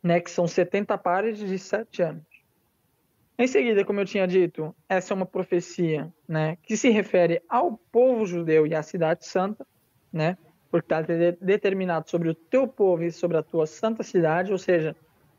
né, que são 70 pares de 7 anos. Em seguida, como eu tinha dito, essa é uma profecia né, que se refere ao povo judeu e à cidade santa, né, porque está determinado sobre o teu povo e sobre a tua santa cidade, ou seja,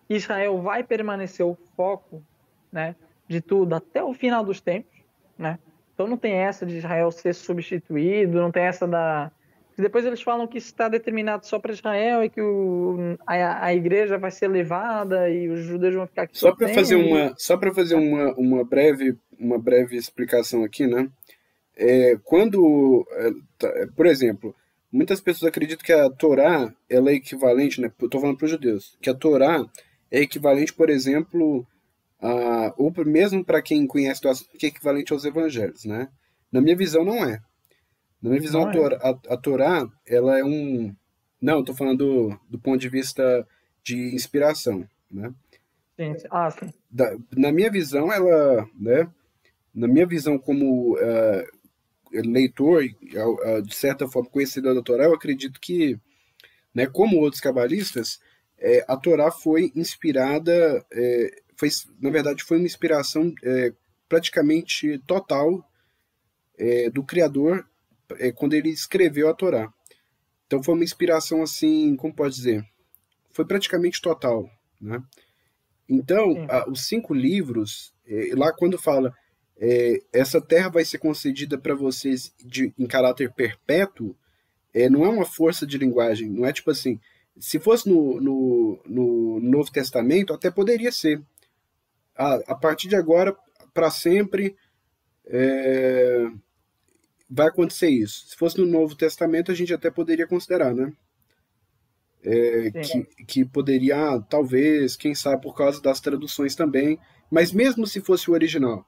Israel vai permanecer o foco né, de tudo até o final dos tempos. Né? Então não tem essa de Israel ser substituído, não tem essa da. Depois eles falam que está determinado só para Israel e que o, a, a, igreja vai ser levada e os judeus vão ficar aqui. Só para fazer uma, só para fazer uma, uma breve, uma breve explicação aqui, né? É, quando, é, tá, por exemplo, muitas pessoas acreditam que a Torá ela é equivalente, né? Estou falando para os judeus, que a Torá é equivalente, por exemplo, a, ou mesmo para quem conhece que é equivalente aos evangelhos, né? Na minha visão, não é. Na minha visão, a, é. Torá, a, a Torá, ela é um... Não, estou falando do, do, ponto de vista de inspiração, né? Sim, ah, sim. Da, na minha visão, ela, né? Na minha visão como uh, leitor, de certa forma conhecedor da Torá, eu acredito que, né, como outros cabalistas, é, a Torá foi inspirada, é, foi, na verdade, foi uma inspiração é, praticamente total é, do Criador é, quando ele escreveu a Torá. Então foi uma inspiração assim, como pode dizer, foi praticamente total, né? Então, a, os cinco livros, é, lá quando fala essa terra vai ser concedida para vocês de, em caráter perpétuo, não é uma força de linguagem, não é tipo assim, se fosse no, no, no Novo Testamento, até poderia ser. A, a partir de agora, para sempre, é, vai acontecer isso. Se fosse no Novo Testamento, a gente até poderia considerar, né? É, que, que poderia, talvez, quem sabe, por causa das traduções também, mas mesmo se fosse o original.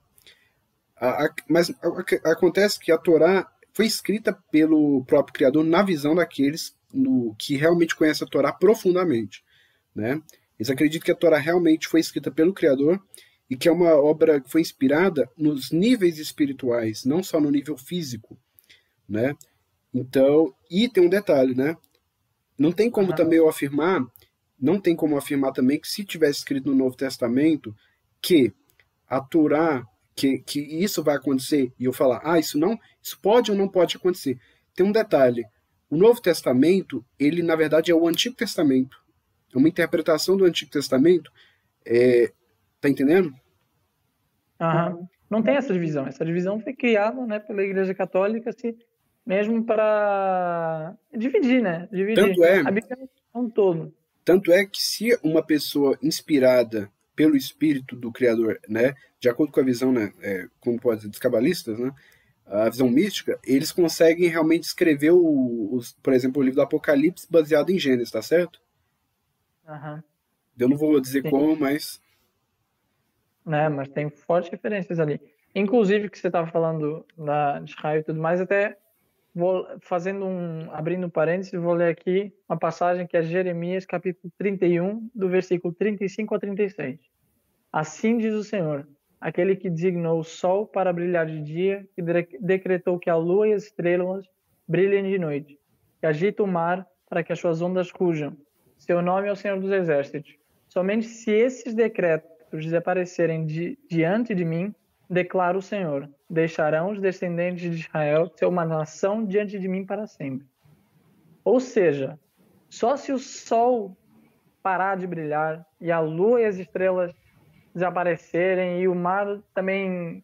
A, a, mas a, acontece que a Torá foi escrita pelo próprio Criador na visão daqueles no, que realmente conhece a Torá profundamente. Né? Eles acreditam que a Torá realmente foi escrita pelo Criador e que é uma obra que foi inspirada nos níveis espirituais, não só no nível físico. Né? Então, e tem um detalhe, né? Não tem como também eu afirmar, não tem como afirmar também que se tivesse escrito no Novo Testamento que a Torá, que, que isso vai acontecer, e eu falar, ah, isso não, isso pode ou não pode acontecer. Tem um detalhe, o Novo Testamento, ele na verdade é o Antigo Testamento. É uma interpretação do Antigo Testamento. É, tá entendendo? Uhum. Não tem essa divisão. Essa divisão foi criada né, pela Igreja Católica assim, mesmo para dividir, né? Dividir. Tanto é, a Bíblia é um todo. Tanto é que se uma pessoa inspirada pelo Espírito do Criador, né, de acordo com a visão, né, é, como pode dizer, dos cabalistas, né, a visão mística, eles conseguem realmente escrever, o, os, por exemplo, o livro do Apocalipse baseado em Gênesis, tá certo? Uhum. Eu não vou dizer Sim. como, mas. Né, mas tem fortes referências ali. Inclusive, que você estava falando da, de Israel e tudo mais, até vou fazendo um. abrindo um parênteses, vou ler aqui uma passagem que é Jeremias, capítulo 31, do versículo 35 a 36. Assim diz o Senhor aquele que designou o sol para brilhar de dia, que decretou que a lua e as estrelas brilhem de noite, que agita o mar para que as suas ondas rujam. Seu nome é o Senhor dos Exércitos. Somente se esses decretos desaparecerem de, diante de mim, declara o Senhor, deixarão os descendentes de Israel ser uma nação diante de mim para sempre. Ou seja, só se o sol parar de brilhar e a lua e as estrelas desaparecerem e o mar também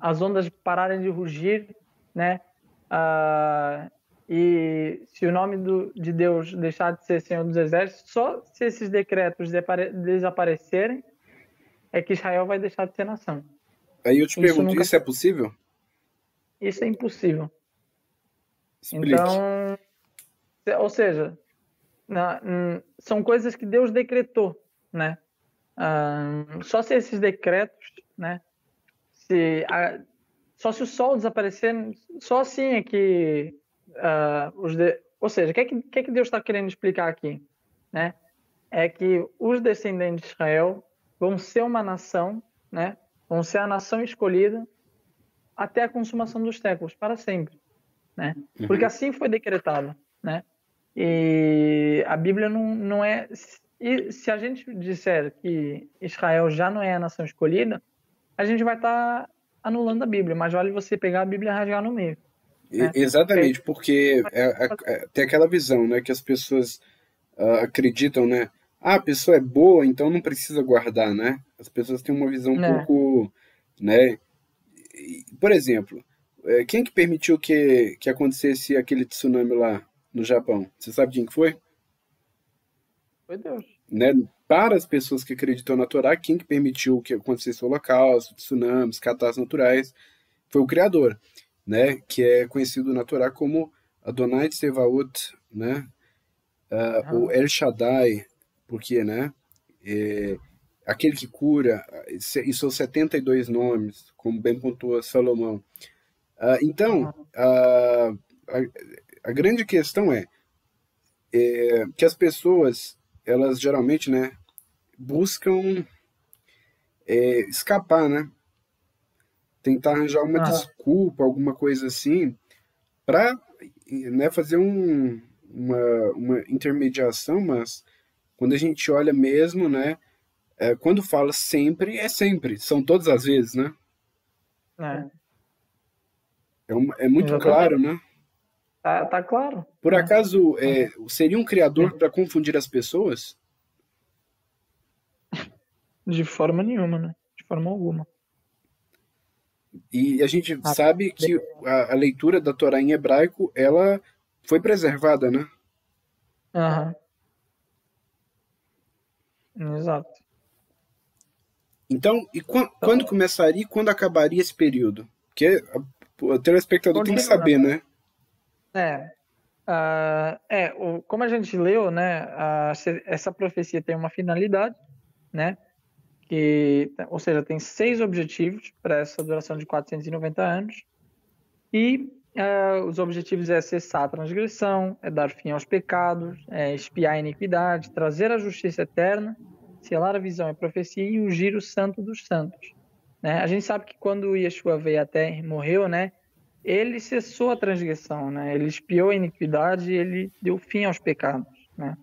as ondas pararem de rugir, né? Uh, e se o nome do, de Deus deixar de ser Senhor dos Exércitos, só se esses decretos desaparecerem é que Israel vai deixar de ser nação. Aí eu te isso pergunto, nunca... isso é possível? Isso é impossível. Explique. Então, ou seja, na, são coisas que Deus decretou, né? Só se esses decretos, né? Se a, só se o sol desaparecer, só assim é que uh, os de, ou seja, o que, é que, que, é que Deus está querendo explicar aqui, né? É que os descendentes de Israel vão ser uma nação, né? Vão ser a nação escolhida até a consumação dos séculos, para sempre, né? Uhum. Porque assim foi decretado, né? E a Bíblia não, não é e se a gente disser que Israel já não é a nação escolhida, a gente vai estar tá anulando a Bíblia. Mas vale você pegar a Bíblia e rasgar no meio. Né? Exatamente, porque é, é, é, tem aquela visão, né, que as pessoas uh, acreditam, né? Ah, a pessoa é boa, então não precisa guardar, né? As pessoas têm uma visão um é. pouco, né? por exemplo, é, quem que permitiu que, que acontecesse aquele tsunami lá no Japão? Você sabe quem que foi? Foi Deus. Né? Para as pessoas que acreditam na Torá, quem que permitiu que acontecesse o holocausto, tsunamis, catástrofes naturais, foi o Criador, né? Que é conhecido na Torá como Adonai Tsevaot, né? Uh, O El Shaddai, porque, né? É, aquele que cura, e são 72 nomes, como bem pontua Salomão. Uh, então, uh, a, a, grande questão é, é, que as pessoas, elas geralmente, né, buscam é, escapar, né? Tentar arranjar uma desculpa, alguma coisa assim, para né, fazer um, uma, uma intermediação, mas quando a gente olha mesmo, né, é, quando fala sempre, é sempre, são todas as vezes, né? É. É, um, é muito Exatamente. claro, né? Tá, tá claro. Por é. acaso, é, seria um criador para confundir as pessoas? De forma nenhuma, né? De forma alguma. E a gente ah, sabe que a, a, leitura da Torá em hebraico, ela foi preservada, né? Aham. Exato. Então, e quando, então, quando começaria e quando acabaria esse período? Porque o telespectador tem que saber, né? É. Uh, é, o, como a gente leu, né, essa profecia tem uma finalidade, né, que, ou seja, tem seis objetivos para essa duração de 490 anos, e uh, os objetivos é cessar a transgressão, é dar fim aos pecados, é espiar a iniquidade, trazer a justiça eterna, selar a visão e a profecia e ungir o santo dos santos. Né? A gente sabe que quando Yeshua veio até e morreu, né, ele cessou a transgressão, né? ele espiou a iniquidade ele deu fim aos pecados. Né?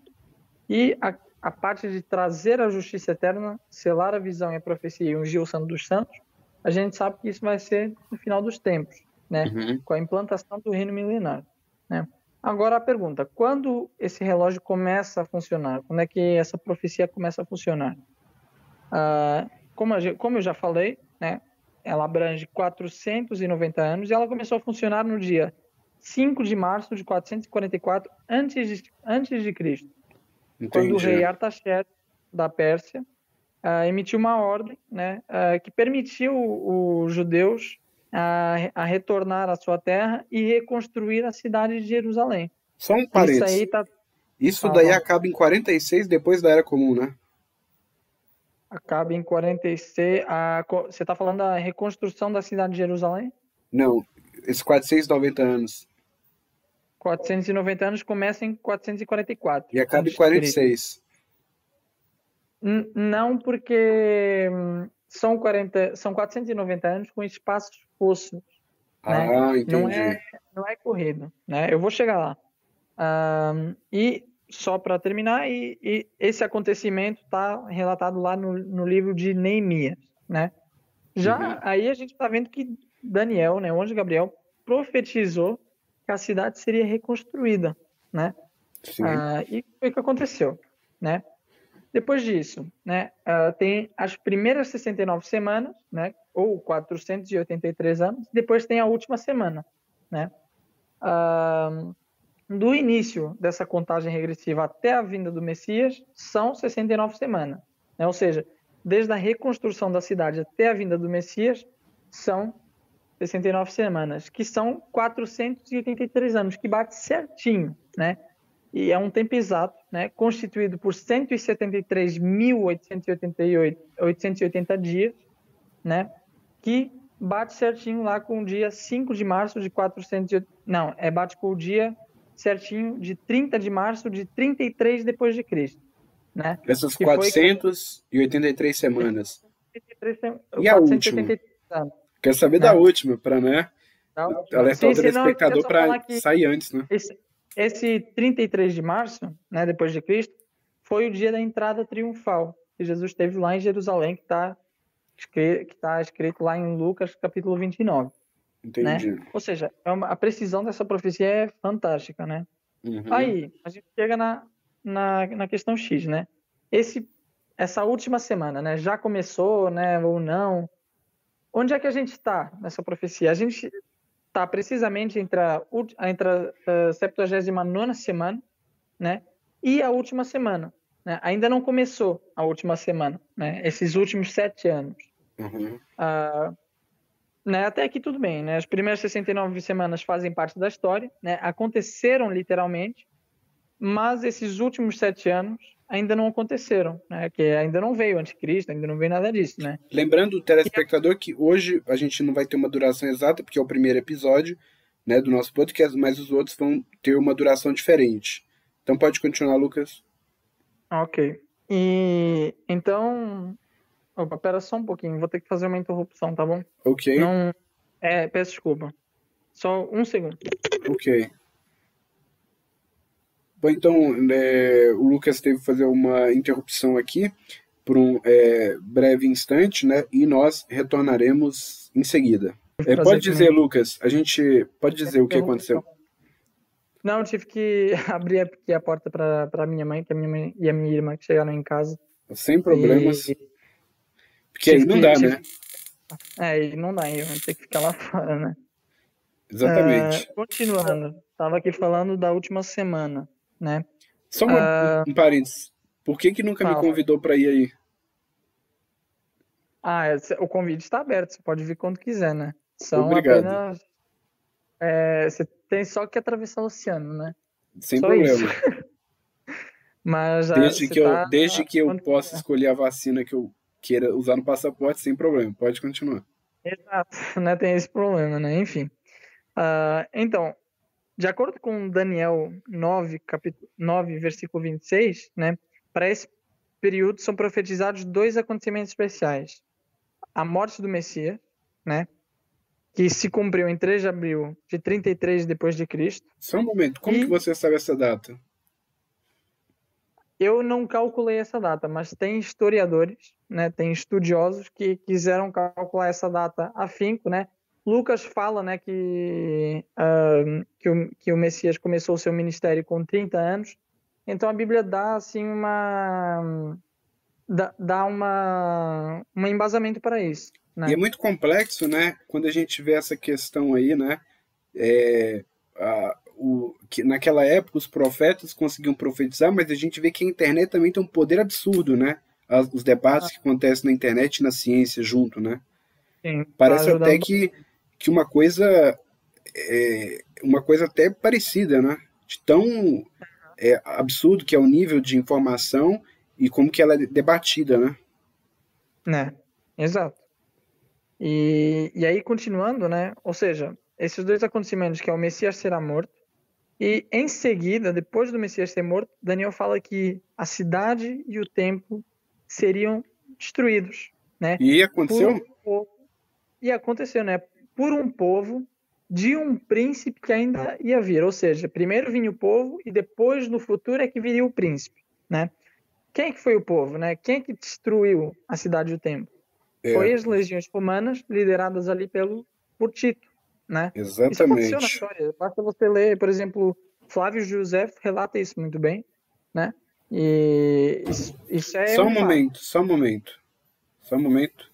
E a, a parte de trazer a justiça eterna, selar a visão e a profecia e ungir o santo dos santos, a gente sabe que isso vai ser no final dos tempos, né? Uhum. com a implantação do reino milenar. Né? Agora a pergunta: quando esse relógio começa a funcionar? Quando é que essa profecia começa a funcionar? Ah, como, a, como eu já falei, né, ela abrange 490 anos e ela começou a funcionar no dia 5 de março de 444 antes de, antes de Cristo. Entendi. Quando o rei Artaxerxes da Pérsia uh, emitiu uma ordem, né, uh, que permitiu os judeus uh, a retornar à sua terra e reconstruir a cidade de Jerusalém. Só um parênteses. Isso, tá... Isso daí acaba em 46 depois da Era Comum, né? Acaba em 46. A, você está falando da reconstrução da cidade de Jerusalém? Não, esses 490 anos. 490 anos começa em 444. E acaba em 46. N não, porque hum, são, 40, são 490 anos com espaços fossos. Ah, né? entendi. Não é, não é corrido. Né? Eu vou chegar lá. Um, e só para terminar, e, e, esse acontecimento está relatado lá no, no, livro de Neemias, né? Já uhum. aí a gente está vendo que Daniel, né, o anjo Gabriel, profetizou que a cidade seria reconstruída, né? Ah, e foi o que aconteceu, né? Depois disso, né, uh, tem as primeiras 69 semanas, né, ou 483 anos, depois tem a última semana, né? Uh, do início dessa contagem regressiva até a vinda do Messias são 69 semanas. Né? Ou seja, desde a reconstrução da cidade até a vinda do Messias são 69 semanas, que são 483 anos, que bate certinho, né? E é um tempo exato, né? Constituído por 173.880 dias, né? Que bate certinho lá com o dia 5 de março de 400 não, é bate com o dia certinho de 30 de março de 33 depois de Cristo, né? Essas que 483 foi... semanas. e a última? Anos. Quer saber né? da última, para né? Alertar o telespectador para sair antes, né? Esse, esse 33 de março, né, depois de Cristo, foi o dia da entrada triunfal que Jesus teve lá em Jerusalém, que está que tá escrito lá em Lucas capítulo 29. Entendi. Né? Ou seja, é a precisão dessa profecia é fantástica, né? Uhum. Aí, a gente chega na, na, na questão X, né? Esse, essa última semana, né? Já começou, né? Ou não? onde é que a gente está nessa profecia? A gente está precisamente entre a, entre a 79 semana né, e a última semana. Né? Ainda não começou a última semana, né? esses últimos sete anos. Uhum. Uh, né, até aqui tudo bem, né? As primeiras 69 semanas fazem parte da história, né? Aconteceram literalmente, mas esses últimos sete anos ainda não aconteceram, né? Que ainda não veio o anticristo, ainda não veio nada disso, né? Lembrando o telespectador que hoje a gente não vai ter uma duração exata, porque é o primeiro episódio, né, do nosso podcast, mas os outros vão ter uma duração diferente. Então pode continuar, Lucas. Ok. E então Opa, pera só um pouquinho, vou ter que fazer uma interrupção, tá bom? Ok. Não... É, peço desculpa. Só um segundo. Ok. Bom, então, é, o Lucas teve que fazer uma interrupção aqui por um é, breve instante, né? E nós retornaremos em seguida. É, pode dizer, Lucas, a gente pode dizer o que aconteceu. Não, eu tive que abrir aqui a porta para minha mãe, que a minha mãe e a minha irmã que chegaram em casa. Sem problemas. E porque aí não dá, né? É, aí não dá, eu vou ter que ficar lá fora, né? Exatamente. Uh, continuando, tava aqui falando da última semana, né? Só uma, uh, um parênteses. Por que que nunca fala. me convidou para ir aí? Ah, o convite está aberto, você pode vir quando quiser, né? São Obrigado. Apenas, é, você tem só que atravessar o oceano, né? Sem só problema. Mas desde que, tá, eu, desde que eu possa escolher a vacina que eu queira usar no passaporte sem problema. Pode continuar. Exato, né? Tem esse problema, né? Enfim. Uh, então, de acordo com Daniel 9, capítulo 9, versículo 26, né? Para esse período são profetizados dois acontecimentos especiais. A morte do Messias, né? Que se cumpriu em 3 de abril de 33 depois de Cristo. Só um momento, como e... que você sabe essa data? Eu não calculei essa data, mas tem historiadores, né, tem estudiosos que quiseram calcular essa data afinco, né? Lucas fala, né, que, uh, que, o, que o Messias começou o seu ministério com 30 anos. Então a Bíblia dá assim uma dá, dá uma um embasamento para isso. Né? E é muito complexo, né? Quando a gente vê essa questão aí, né? É, a, o, que naquela época os profetas conseguiam profetizar, mas a gente vê que a internet também tem um poder absurdo, né? As, os debates ah. que acontecem na internet e na ciência junto, né? Sim, Parece até que, que uma coisa é, uma coisa até parecida, né? De tão é, absurdo que é o nível de informação e como que ela é debatida, né? Né, exato. E, e aí, continuando, né? Ou seja, esses dois acontecimentos, que é o Messias será morto e em seguida, depois do Messias ser morto, Daniel fala que a cidade e o templo seriam destruídos, né? E aconteceu? Um povo, e aconteceu, né? Por um povo de um príncipe que ainda ia vir, ou seja, primeiro vinha o povo e depois no futuro é que viria o príncipe, né? Quem é que foi o povo, né? Quem é que destruiu a cidade e o templo? É. Foi as legiões romanas lideradas ali pelo por Tito né? Exatamente. Isso aconteceu na história. Basta você ler, por exemplo, Flávio José relata isso muito bem, né? E isso, é. Só um, momento, só um momento. Só um momento.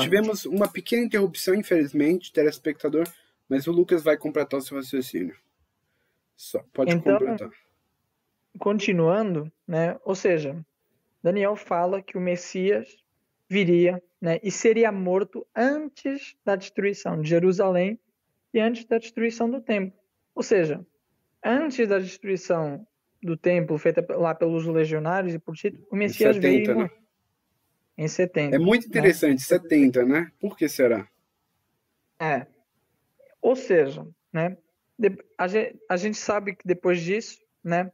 tivemos uma pequena interrupção, infelizmente, telespectador, mas o Lucas vai completar o seu raciocínio. Só, pode então, completar. Continuando, né? Ou seja, Daniel fala que o Messias viria né, e seria morto antes da destruição de Jerusalém e antes da destruição do templo. Ou seja, antes da destruição do templo feita lá pelos legionários e por Tito, o Messias 70, veio né? em 70. É muito né? interessante, né? 70, né? Por que será? É. Ou seja, né, a gente, a gente sabe que depois disso, né,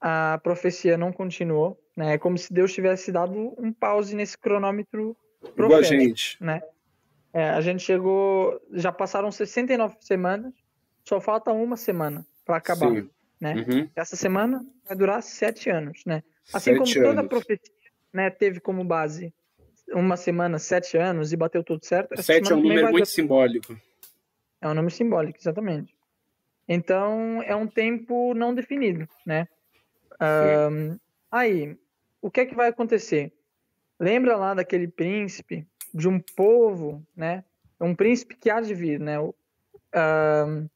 a profecia não continuou, né? É como se Deus tivesse dado um pause nesse cronômetro profético, Igual a gente. né? É, a gente chegou, já passaram 69 semanas, só falta uma semana para acabar, Sim. Né? Uhum. Essa semana vai durar sete anos, né? Assim sete como toda anos. profecia, né, teve como base uma semana, sete anos e bateu tudo certo. Sete é um número muito simbólico. É um número simbólico, exatamente. Então é um tempo não definido, né? Um, aí o que é que vai acontecer? Lembra lá daquele príncipe de um povo, né? Um príncipe que há de vir, né? Uh,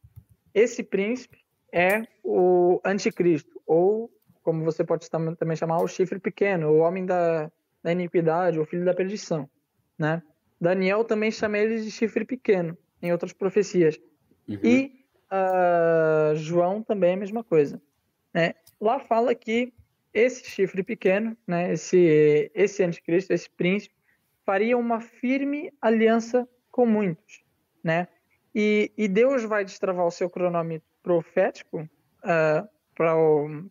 esse príncipe é o anticristo, ou como você pode também chamar o chifre pequeno, o homem da, da iniquidade, o filho da perdição, né? Daniel também chama ele de chifre pequeno, em outras profecias. Uhum. E uh, João também é a mesma coisa. Né? Lá fala que esse chifre pequeno, né, esse, esse anticristo, esse príncipe, faria uma firme aliança com muitos. Né? E, e Deus vai destravar o seu cronômetro profético uh,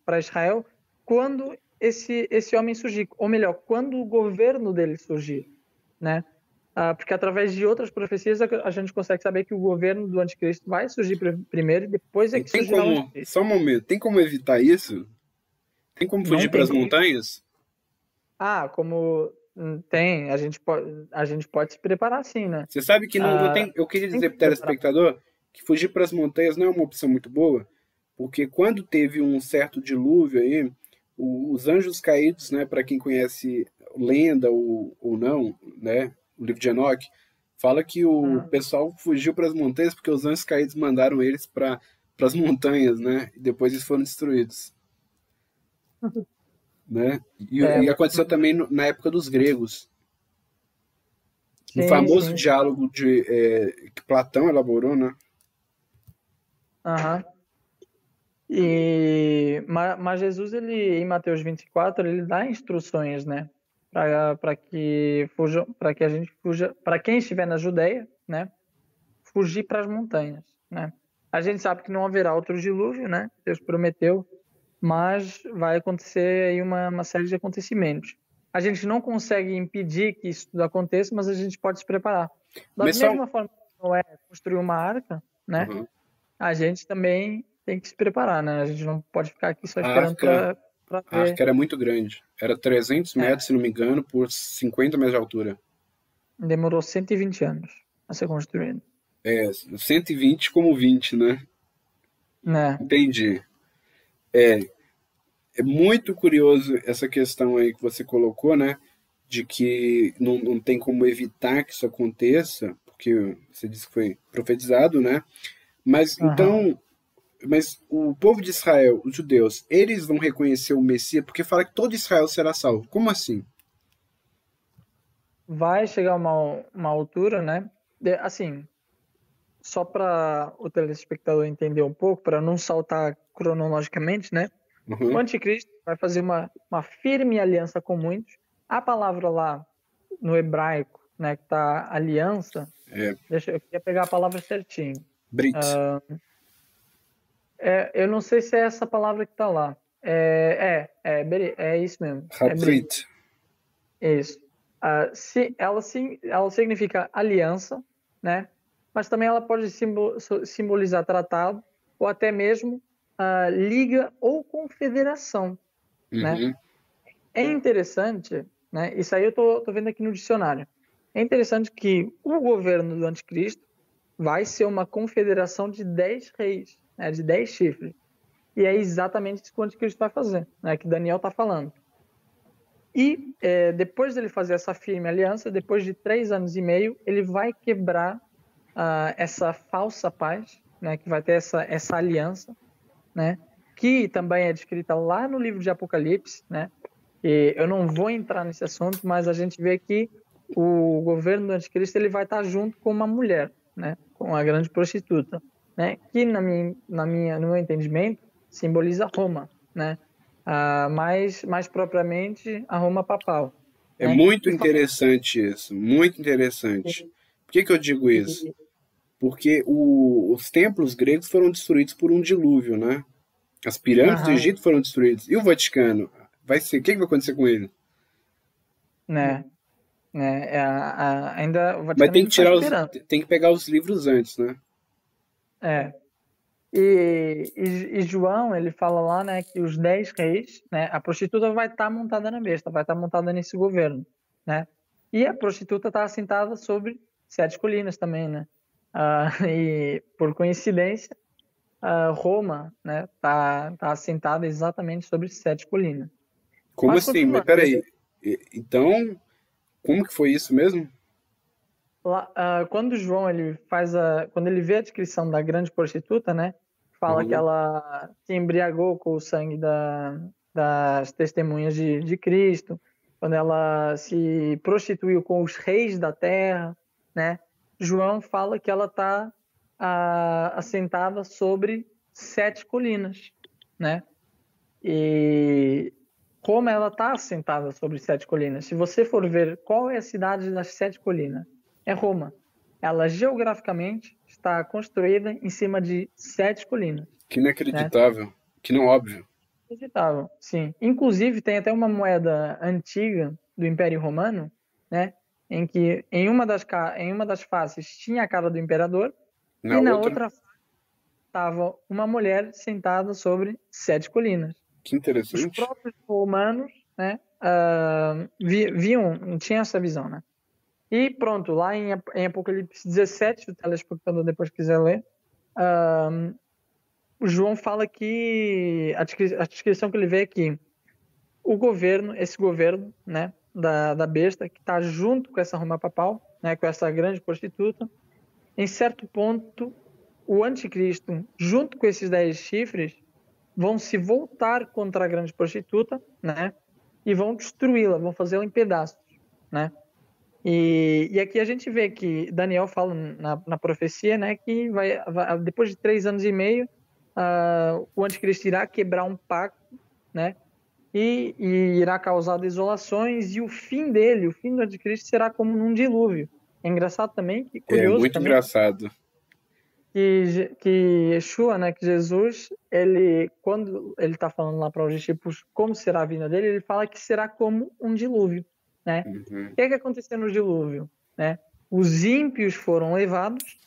para Israel quando esse, esse homem surgir, ou melhor, quando o governo dele surgir. Né? Uh, porque através de outras profecias a, gente consegue saber que o governo do anticristo vai surgir primeiro e depois é que tem como, Só um momento, tem como evitar isso? Tem como fugir para as montanhas? Ah, como hum, tem, a gente pode, a gente pode se preparar sim, né? Você sabe que não, não tem, eu queria dizer para o telespectador que fugir para as montanhas não é uma opção muito boa, porque quando teve um certo dilúvio aí, os anjos caídos, né, para quem conhece lenda ou, ou não, né, o livro de Enoch, fala que o ah. pessoal fugiu para as montanhas porque os anjos caídos mandaram eles para as montanhas, né? E depois eles foram destruídos. né? E, é, e aconteceu também no, na época dos gregos. Sim, o famoso sim. diálogo de, é, que Platão elaborou, né? Aham. E, mas, mas Jesus, ele, em Mateus 24, ele dá instruções, né? para que para que a gente fuja, para quem estiver na Judéia, né, fugir para as montanhas, né? A gente sabe que não haverá outro dilúvio, né? Deus prometeu, mas vai acontecer aí uma, uma série de acontecimentos. A gente não consegue impedir que isso tudo aconteça, mas a gente pode se preparar. Da mas mesma só... forma que não é construir uma arca, né? Uhum. A gente também tem que se preparar, né? A gente não pode ficar aqui só esperando para a arca era muito grande. Era 300 é. metros, é. se não me engano, por 50 metros de altura. Demorou 120 anos a ser construído. É, 120 como 20, né? Né. Entendi. É, é muito curioso essa questão aí que você colocou, né? De que não, não tem como evitar que isso aconteça, porque você disse que foi profetizado, né? Mas uhum. então, mas o povo de Israel, os judeus, eles vão reconhecer o Messias porque fala que todo Israel será salvo. Como assim? Vai chegar uma, uma altura, né? De, assim, só para o telespectador entender um pouco, para não saltar cronologicamente, né? Uhum. O anticristo vai fazer uma, uma firme aliança com muitos. A palavra lá no hebraico, né, que tá aliança, é. deixa eu queria pegar a palavra certinho. Brit. Uh, é, eu não sei se é essa palavra que está lá. É, é, é, é isso mesmo. Habrit. É isso. Uh, se, ela, sim, ela significa aliança, né? Mas também ela pode simbolizar tratado ou até mesmo uh, liga ou confederação, né? uhum. né? É interessante, né? Isso aí eu tô, tô vendo aqui no dicionário. É interessante que o governo do anticristo vai ser uma confederação de dez reis né, de 10 chifres. E é exatamente isso que o anticristo vai fazer, né, que Daniel está falando. E é, depois dele fazer essa firme aliança, depois de três anos e meio, ele vai quebrar uh, essa falsa paz, né, que vai ter essa, essa aliança, né, que também é descrita lá no livro de Apocalipse. Né, e eu não vou entrar nesse assunto, mas a gente vê que o governo do anticristo ele vai estar junto com uma mulher, né, com a grande prostituta né, que na minha, na minha, no meu entendimento simboliza Roma, né, ah, mais, mais propriamente a Roma papal. É né? muito interessante isso, muito interessante. Por que, que eu digo isso? Porque o, os templos gregos foram destruídos por um dilúvio, né? As pirâmides Aham. do Egito foram destruídas. E o Vaticano? Vai ser, o que, que vai acontecer com ele? Né? Né? É, a, a, ainda o Vaticano Mas tem que tirar tá os, tem que pegar os livros antes, né? É. E, e, e, João, ele fala lá, né, que os dez reis, né, a prostituta vai estar tá montada na besta, vai estar tá montada nesse governo, né? E a prostituta está assentada sobre sete colinas também, né? Ah, e por coincidência, Roma, né, tá, tá assentada exatamente sobre sete colinas. Como Mas, assim? Mas peraí, então, como que foi isso mesmo? lá, uh, quando João ele faz a, quando ele vê a descrição da grande prostituta, né? Fala uhum. que ela se embriagou com o sangue da, das testemunhas de, de Cristo, quando ela se prostituiu com os reis da terra, né? João fala que ela está assentada sobre sete colinas, né? E como ela está assentada sobre sete colinas? Se você for ver qual é a cidade das sete colinas, é Roma. Ela geograficamente está construída em cima de sete colinas. Que inacreditável, né? que não óbvio. Inacreditável, sim. Inclusive tem até uma moeda antiga do Império Romano, né? Em que em uma das, em uma das faces tinha a cara do imperador na e na outra, outra estava uma mulher sentada sobre sete colinas. Que interessante. Os próprios romanos, né, uh, viam, tinha essa visão, né? E pronto, lá em, em Apocalipse 17, o telespectador depois quiser ler, uh, João fala que a, descrição que ele vê é que o governo, esse governo, né, da, da besta, que está junto com essa Roma papal, né, com essa grande prostituta, em certo ponto, o anticristo, junto com esses dez chifres, vão se voltar contra a grande prostituta, né? E vão destruí-la, vão fazê-la em pedaços, né? E, e, aqui a gente vê que Daniel fala na, na profecia, né, que vai, vai, depois de três anos e meio, uh, o anticristo irá quebrar um pacto, né, e, e, irá causar desolações e o fim dele, o fim do anticristo será como num dilúvio. É engraçado também, que curioso É muito também, engraçado que, que Yeshua, né, que Jesus, ele, quando ele está falando lá para os discípulos como será a vinda dele, ele fala que será como um dilúvio, né? Uhum. O que, é que aconteceu no dilúvio, né? Os ímpios foram levados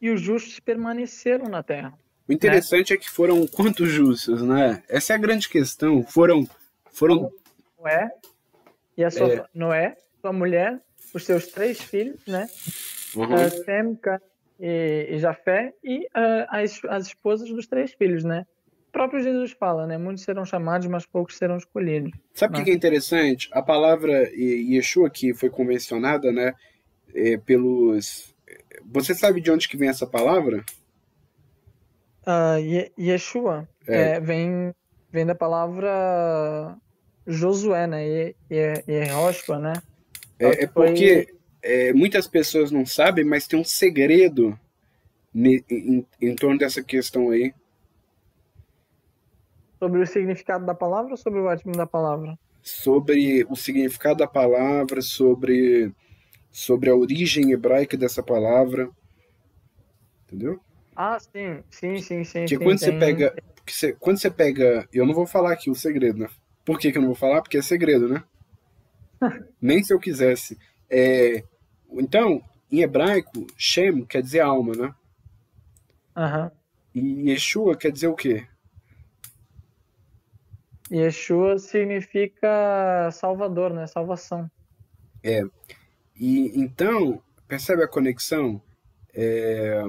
e os justos permaneceram na terra. O interessante né? é que foram quantos justos, né? Essa é a grande questão. Foram, foram. Noé e a sua é. Noé, sua mulher, os seus três filhos, né? Uhum. Uh, Sem, e, e Jafé e uh, as, as esposas dos três filhos, né? O próprio Jesus fala, né? Muitos serão chamados, mas poucos serão escolhidos. Sabe o que é interessante? A palavra Yeshua que foi convencionada, né? É, pelos... Você sabe de onde que vem essa palavra? Uh, Yeshua é. É, vem, vem da palavra Josué, né? E, e, e né? É, é porque é, muitas pessoas não sabem, mas tem um segredo em, em, em, torno dessa questão aí. Sobre o significado da palavra ou sobre o batismo da palavra? Sobre o significado da palavra, sobre, sobre a origem hebraica dessa palavra. Entendeu? Ah, sim, sim, sim, sim. Porque sim, quando tem... você pega. Você, quando você pega. Eu não vou falar aqui o segredo, né? Por que, que eu não vou falar? Porque é segredo, né? Nem se eu quisesse. É, então, em hebraico, Shem quer dizer alma, né? Uhum. E Yeshua quer dizer o quê? Yeshua significa salvador, né? Salvação. É. E então, percebe a conexão? É,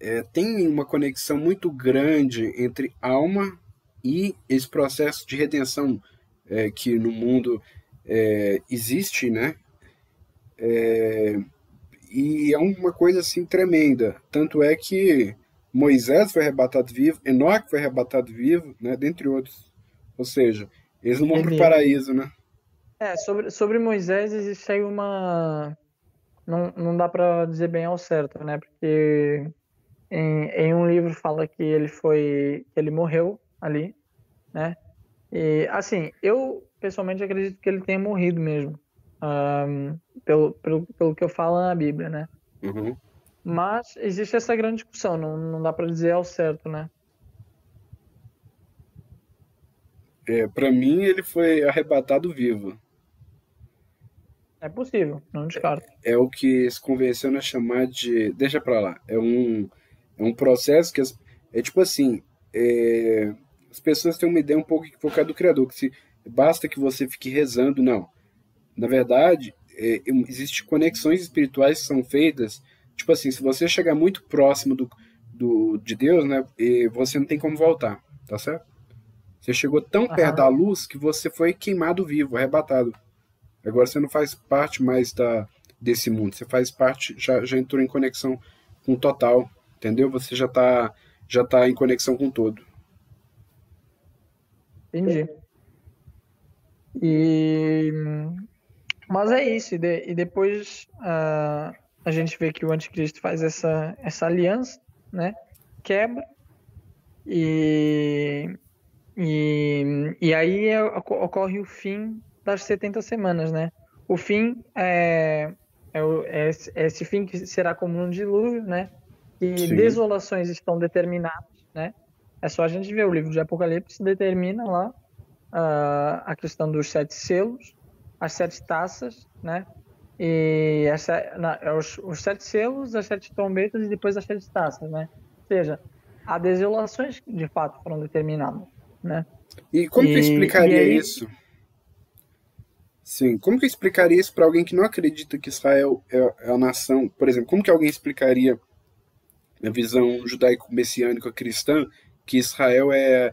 é, tem uma conexão muito grande entre alma e esse processo de redenção é, que no mundo é, existe, né? É, e é uma coisa assim tremenda. Tanto é que Moisés foi arrebatado vivo, Enoque foi arrebatado vivo, né, dentre outros. Ou seja, eles não vão para o paraíso, né? É, sobre, sobre Moisés existe aí uma. Não, não dá para dizer bem ao certo, né? Porque em, em um livro fala que ele foi. que ele morreu ali, né? E assim, eu pessoalmente acredito que ele tenha morrido mesmo um, pelo, pelo, pelo que eu falo na Bíblia, né? Uhum. Mas existe essa grande discussão, não, não dá para dizer ao certo, né? É, para mim ele foi arrebatado vivo. É possível, não descarto. É, é o que se convenciona a chamar de. Deixa pra lá. É um, é um processo que. As, é tipo assim. É, as pessoas têm uma ideia um pouco equivocada do Criador, que se basta que você fique rezando, não. Na verdade, é, existem conexões espirituais que são feitas, tipo assim, se você chegar muito próximo do, do, de Deus, né, você não tem como voltar, tá certo? Você chegou tão uhum. perto da luz que você foi queimado vivo, arrebatado. Agora você não faz parte mais da, desse mundo. Você faz parte, já, já entrou em conexão com o total, entendeu? Você já está já tá em conexão com todo. Entendi. E mas é isso. E, de, e depois uh, a gente vê que o anticristo faz essa essa aliança, né? Quebra e e, e aí é, ocorre o fim das 70 semanas, né? O fim é, é, é, é esse fim que será como um dilúvio, né? E Sim. desolações estão determinadas, né? É só a gente ver o livro de Apocalipse determina lá uh, a questão dos sete selos, as sete taças, né? E essa, na, os, os, sete selos, as sete trombetas e depois as sete taças, né? Ou seja, há desolações que de fato foram determinadas, né? E como e, que explicaria aí, isso? Sim, como que eu explicaria isso para alguém que não acredita que Israel é, é, a nação? Por exemplo, como que alguém explicaria na visão judaico-messiânica cristã que Israel é,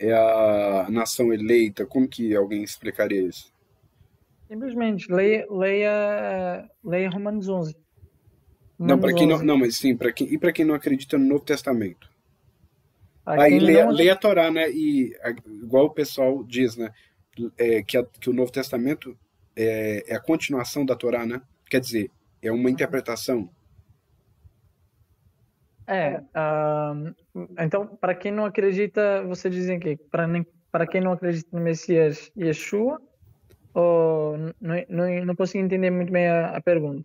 é a nação eleita? Como que alguém explicaria isso? Simplesmente, leia, leia, leia Romanos 11. Romanos não, para quem não, não, mas sim, para quem e para quem não acredita no Novo Testamento. Aí leia, não... leia a Torá, né? E igual o pessoal diz, né? é, que, a, que, o Novo Testamento é, é, a continuação da Torá, né? Quer dizer, é uma interpretação. É. Uh, então, para quem não acredita, você dizem que para quem não acredita no Messias Yeshua, ou não, não, não consigo entender muito bem a, a pergunta.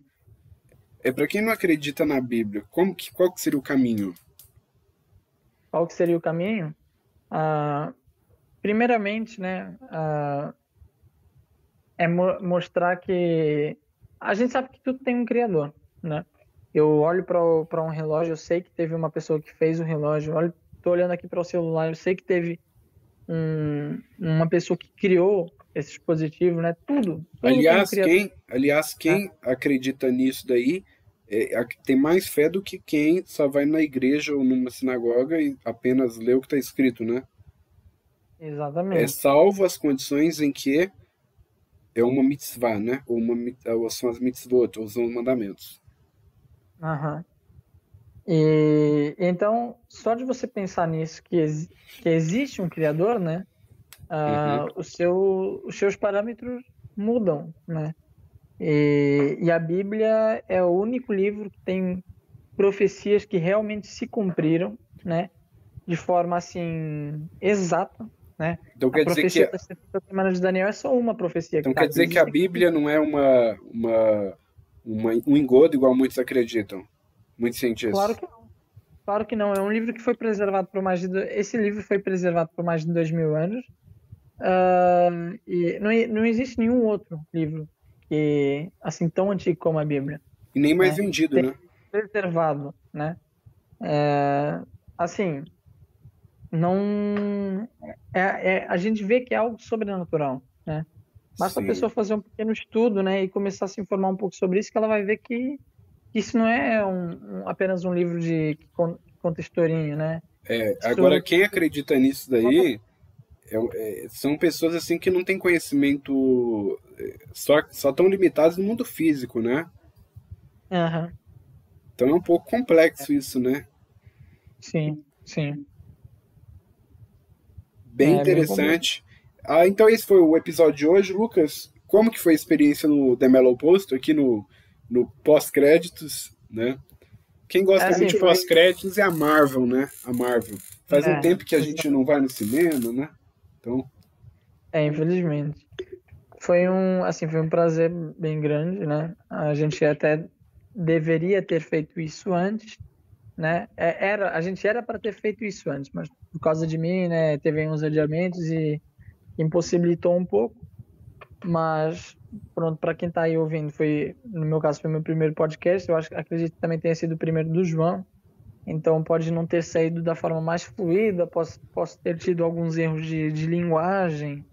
É para quem não acredita na Bíblia, como que, qual que seria o caminho? Qual que seria o caminho? Uh, primeiramente, né, uh, é mo mostrar que a gente sabe que tudo tem um criador, né? Eu olho para um relógio, eu sei que teve uma pessoa que fez o relógio. Olho, tô olhando aqui para o celular, eu sei que teve um, uma pessoa que criou esse dispositivo, né? Tudo. tudo aliás, quem, aliás, quem é. acredita nisso daí é, tem mais fé do que quem só vai na igreja ou numa sinagoga e apenas lê o que está escrito, né? Exatamente. É salvo as condições em que é uma mitzvah, né? Ou, uma, ou são as mitzvot, ou são os mandamentos. Aham. E então, só de você pensar nisso, que, que existe um criador, né? Uh, uhum. o seu, os seus parâmetros mudam, né? E, e, a Bíblia é o único livro que tem profecias que realmente se cumpriram, né? De forma assim exata, né? Então quer dizer que a semana de Daniel é só uma profecia. Então que quer dizer que a Bíblia não é uma, uma, uma, um engodo igual muitos acreditam, muitos cientistas. Claro que não. Claro que não. É um livro que foi preservado por mais de esse livro foi preservado por mais de dois mil anos. Uh, e não, não existe nenhum outro livro que assim tão antigo como a Bíblia. E nem mais né? vendido, Tem né? Preservado, né? É, assim, não é, é, a gente vê que é algo sobrenatural, né? Basta Sim. a pessoa fazer um pequeno estudo, né, e começar a se informar um pouco sobre isso, que ela vai ver que isso não é um, um, apenas um livro de que conta historinha, né? É, agora quem acredita nisso daí é, é, são pessoas assim que não têm conhecimento é, só só tão limitados no mundo físico, né? Uhum. Então é um pouco complexo isso, né? Sim, sim. Bem é, interessante. Ah, então esse foi o episódio de hoje, Lucas. Como que foi a experiência no The Mellow Post, aqui no, no pós-créditos, né? Quem gosta é, muito de pós-créditos é a Marvel, né? A Marvel. Faz é, um tempo que a gente não vai no cinema, né? Então. É, infelizmente. Foi um, assim, foi um prazer bem grande, né? A gente até deveria ter feito isso antes, né? É, era, a gente era para ter feito isso antes, mas por causa de mim, né, teve uns adiamentos e impossibilitou um pouco. Mas pronto, para quem está aí ouvindo, foi no meu caso foi meu primeiro podcast. Eu acho, acredito que também tenha sido o primeiro do João. Então pode não ter saído da forma mais fluida, posso, posso ter tido alguns erros de, de linguagem,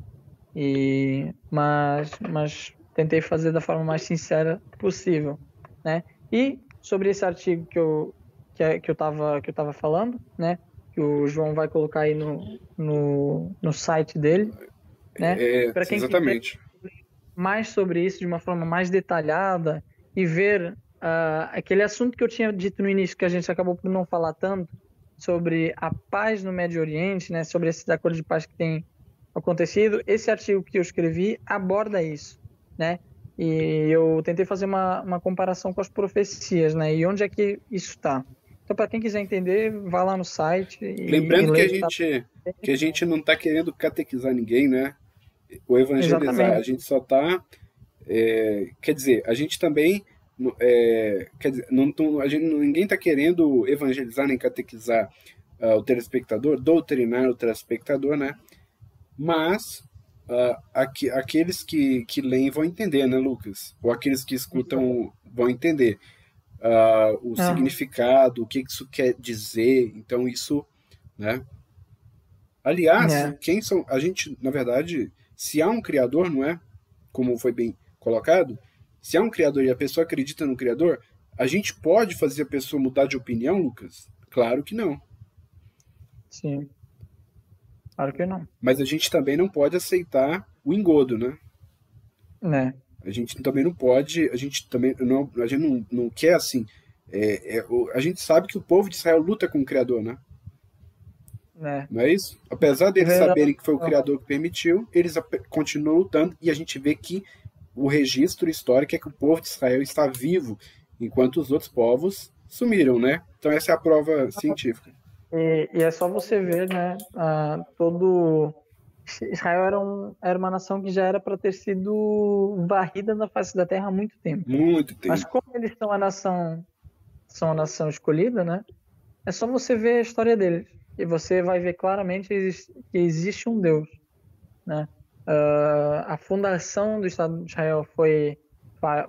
e mas, mas tentei fazer da forma mais sincera possível, né? E sobre esse artigo que eu que, que eu estava que eu tava falando, né? Que o João vai colocar aí no, no, no site dele, né? É, Para quem exatamente. mais sobre isso de uma forma mais detalhada e ver uh, aquele assunto que eu tinha dito no início, que a gente acabou por não falar tanto, sobre a paz no Médio Oriente, né, sobre esses acordos de paz que têm acontecido. Esse artigo que eu escrevi aborda isso, né? E eu tentei fazer uma, uma comparação com as profecias, né? E onde é que isso está? Então, para quem quiser entender, vá lá no site. E, Lembrando e que, a gente, tá... que a gente não está querendo catequizar ninguém, né? O evangelizar, Exatamente. a gente só está. É, quer dizer, a gente também. É, quer dizer, não, a gente, ninguém está querendo evangelizar nem catequizar uh, o telespectador, doutrinar o telespectador, né? Mas uh, aqu, aqueles que, que leem vão entender, né, Lucas? Ou aqueles que escutam vão entender uh, o ah. significado, o que isso quer dizer. Então, isso, né? Aliás, é. quem são. A gente, na verdade, se há um criador, não é? Como foi bem colocado, se há um criador e a pessoa acredita no criador, a gente pode fazer a pessoa mudar de opinião, Lucas? Claro que não. Sim. Claro que não. Mas a gente também não pode aceitar o engodo, né? Né. A gente também não pode, a gente também não, a gente não, não quer assim. É, é, a gente sabe que o povo de Israel luta com o Criador, né? É. Não é isso? Apesar deles é saberem que foi o Criador que permitiu, eles continuam lutando e a gente vê que o registro histórico é que o povo de Israel está vivo, enquanto os outros povos sumiram, né? Então essa é a prova científica. E, e é só você ver, né, todo Israel era, um, era uma nação que já era para ter sido varrida da face da terra há muito tempo. Muito tempo. Mas como eles são a nação, são a nação escolhida, né? É só você ver a história deles e você vai ver claramente que existe um Deus, né? Uh, a fundação do Estado de Israel foi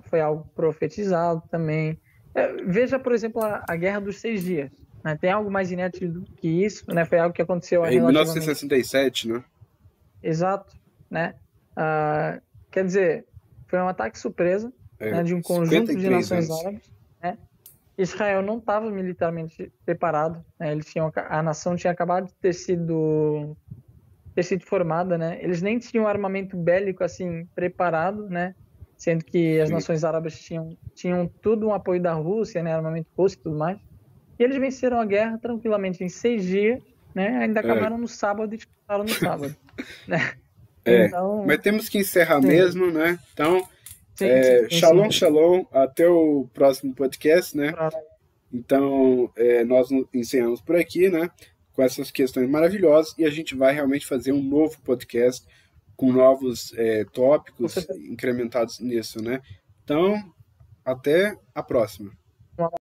foi algo profetizado também. É, veja, por exemplo, a, a Guerra dos Seis Dias. Né? Tem algo mais inédito do que isso, né? Foi algo que aconteceu em 1967, né? Exato, né? Uh, quer dizer, foi um ataque surpresa é, né, de um conjunto de nações anos. árabes. Né? Israel não estava militarmente preparado. Né? Eles tinham, a nação tinha acabado de ter sido ter sido formada, né? Eles nem tinham armamento bélico assim preparado, né? Sendo que as Sim. nações árabes tinham tinham tudo um apoio da Rússia, né? Armamento russo e tudo mais. E eles venceram a guerra tranquilamente em seis dias né? Ainda é. acabaram é. no sábado e disputaram no sábado. né? É, então, mas temos que encerrar sim. mesmo, né? Então, sim, é, sim, shalom, shalom, até o próximo podcast, né? Então, é, nós encerramos por aqui, né? Com essas questões maravilhosas e a gente vai realmente fazer um novo podcast com novos é, tópicos incrementados nisso, né? Então, até a próxima.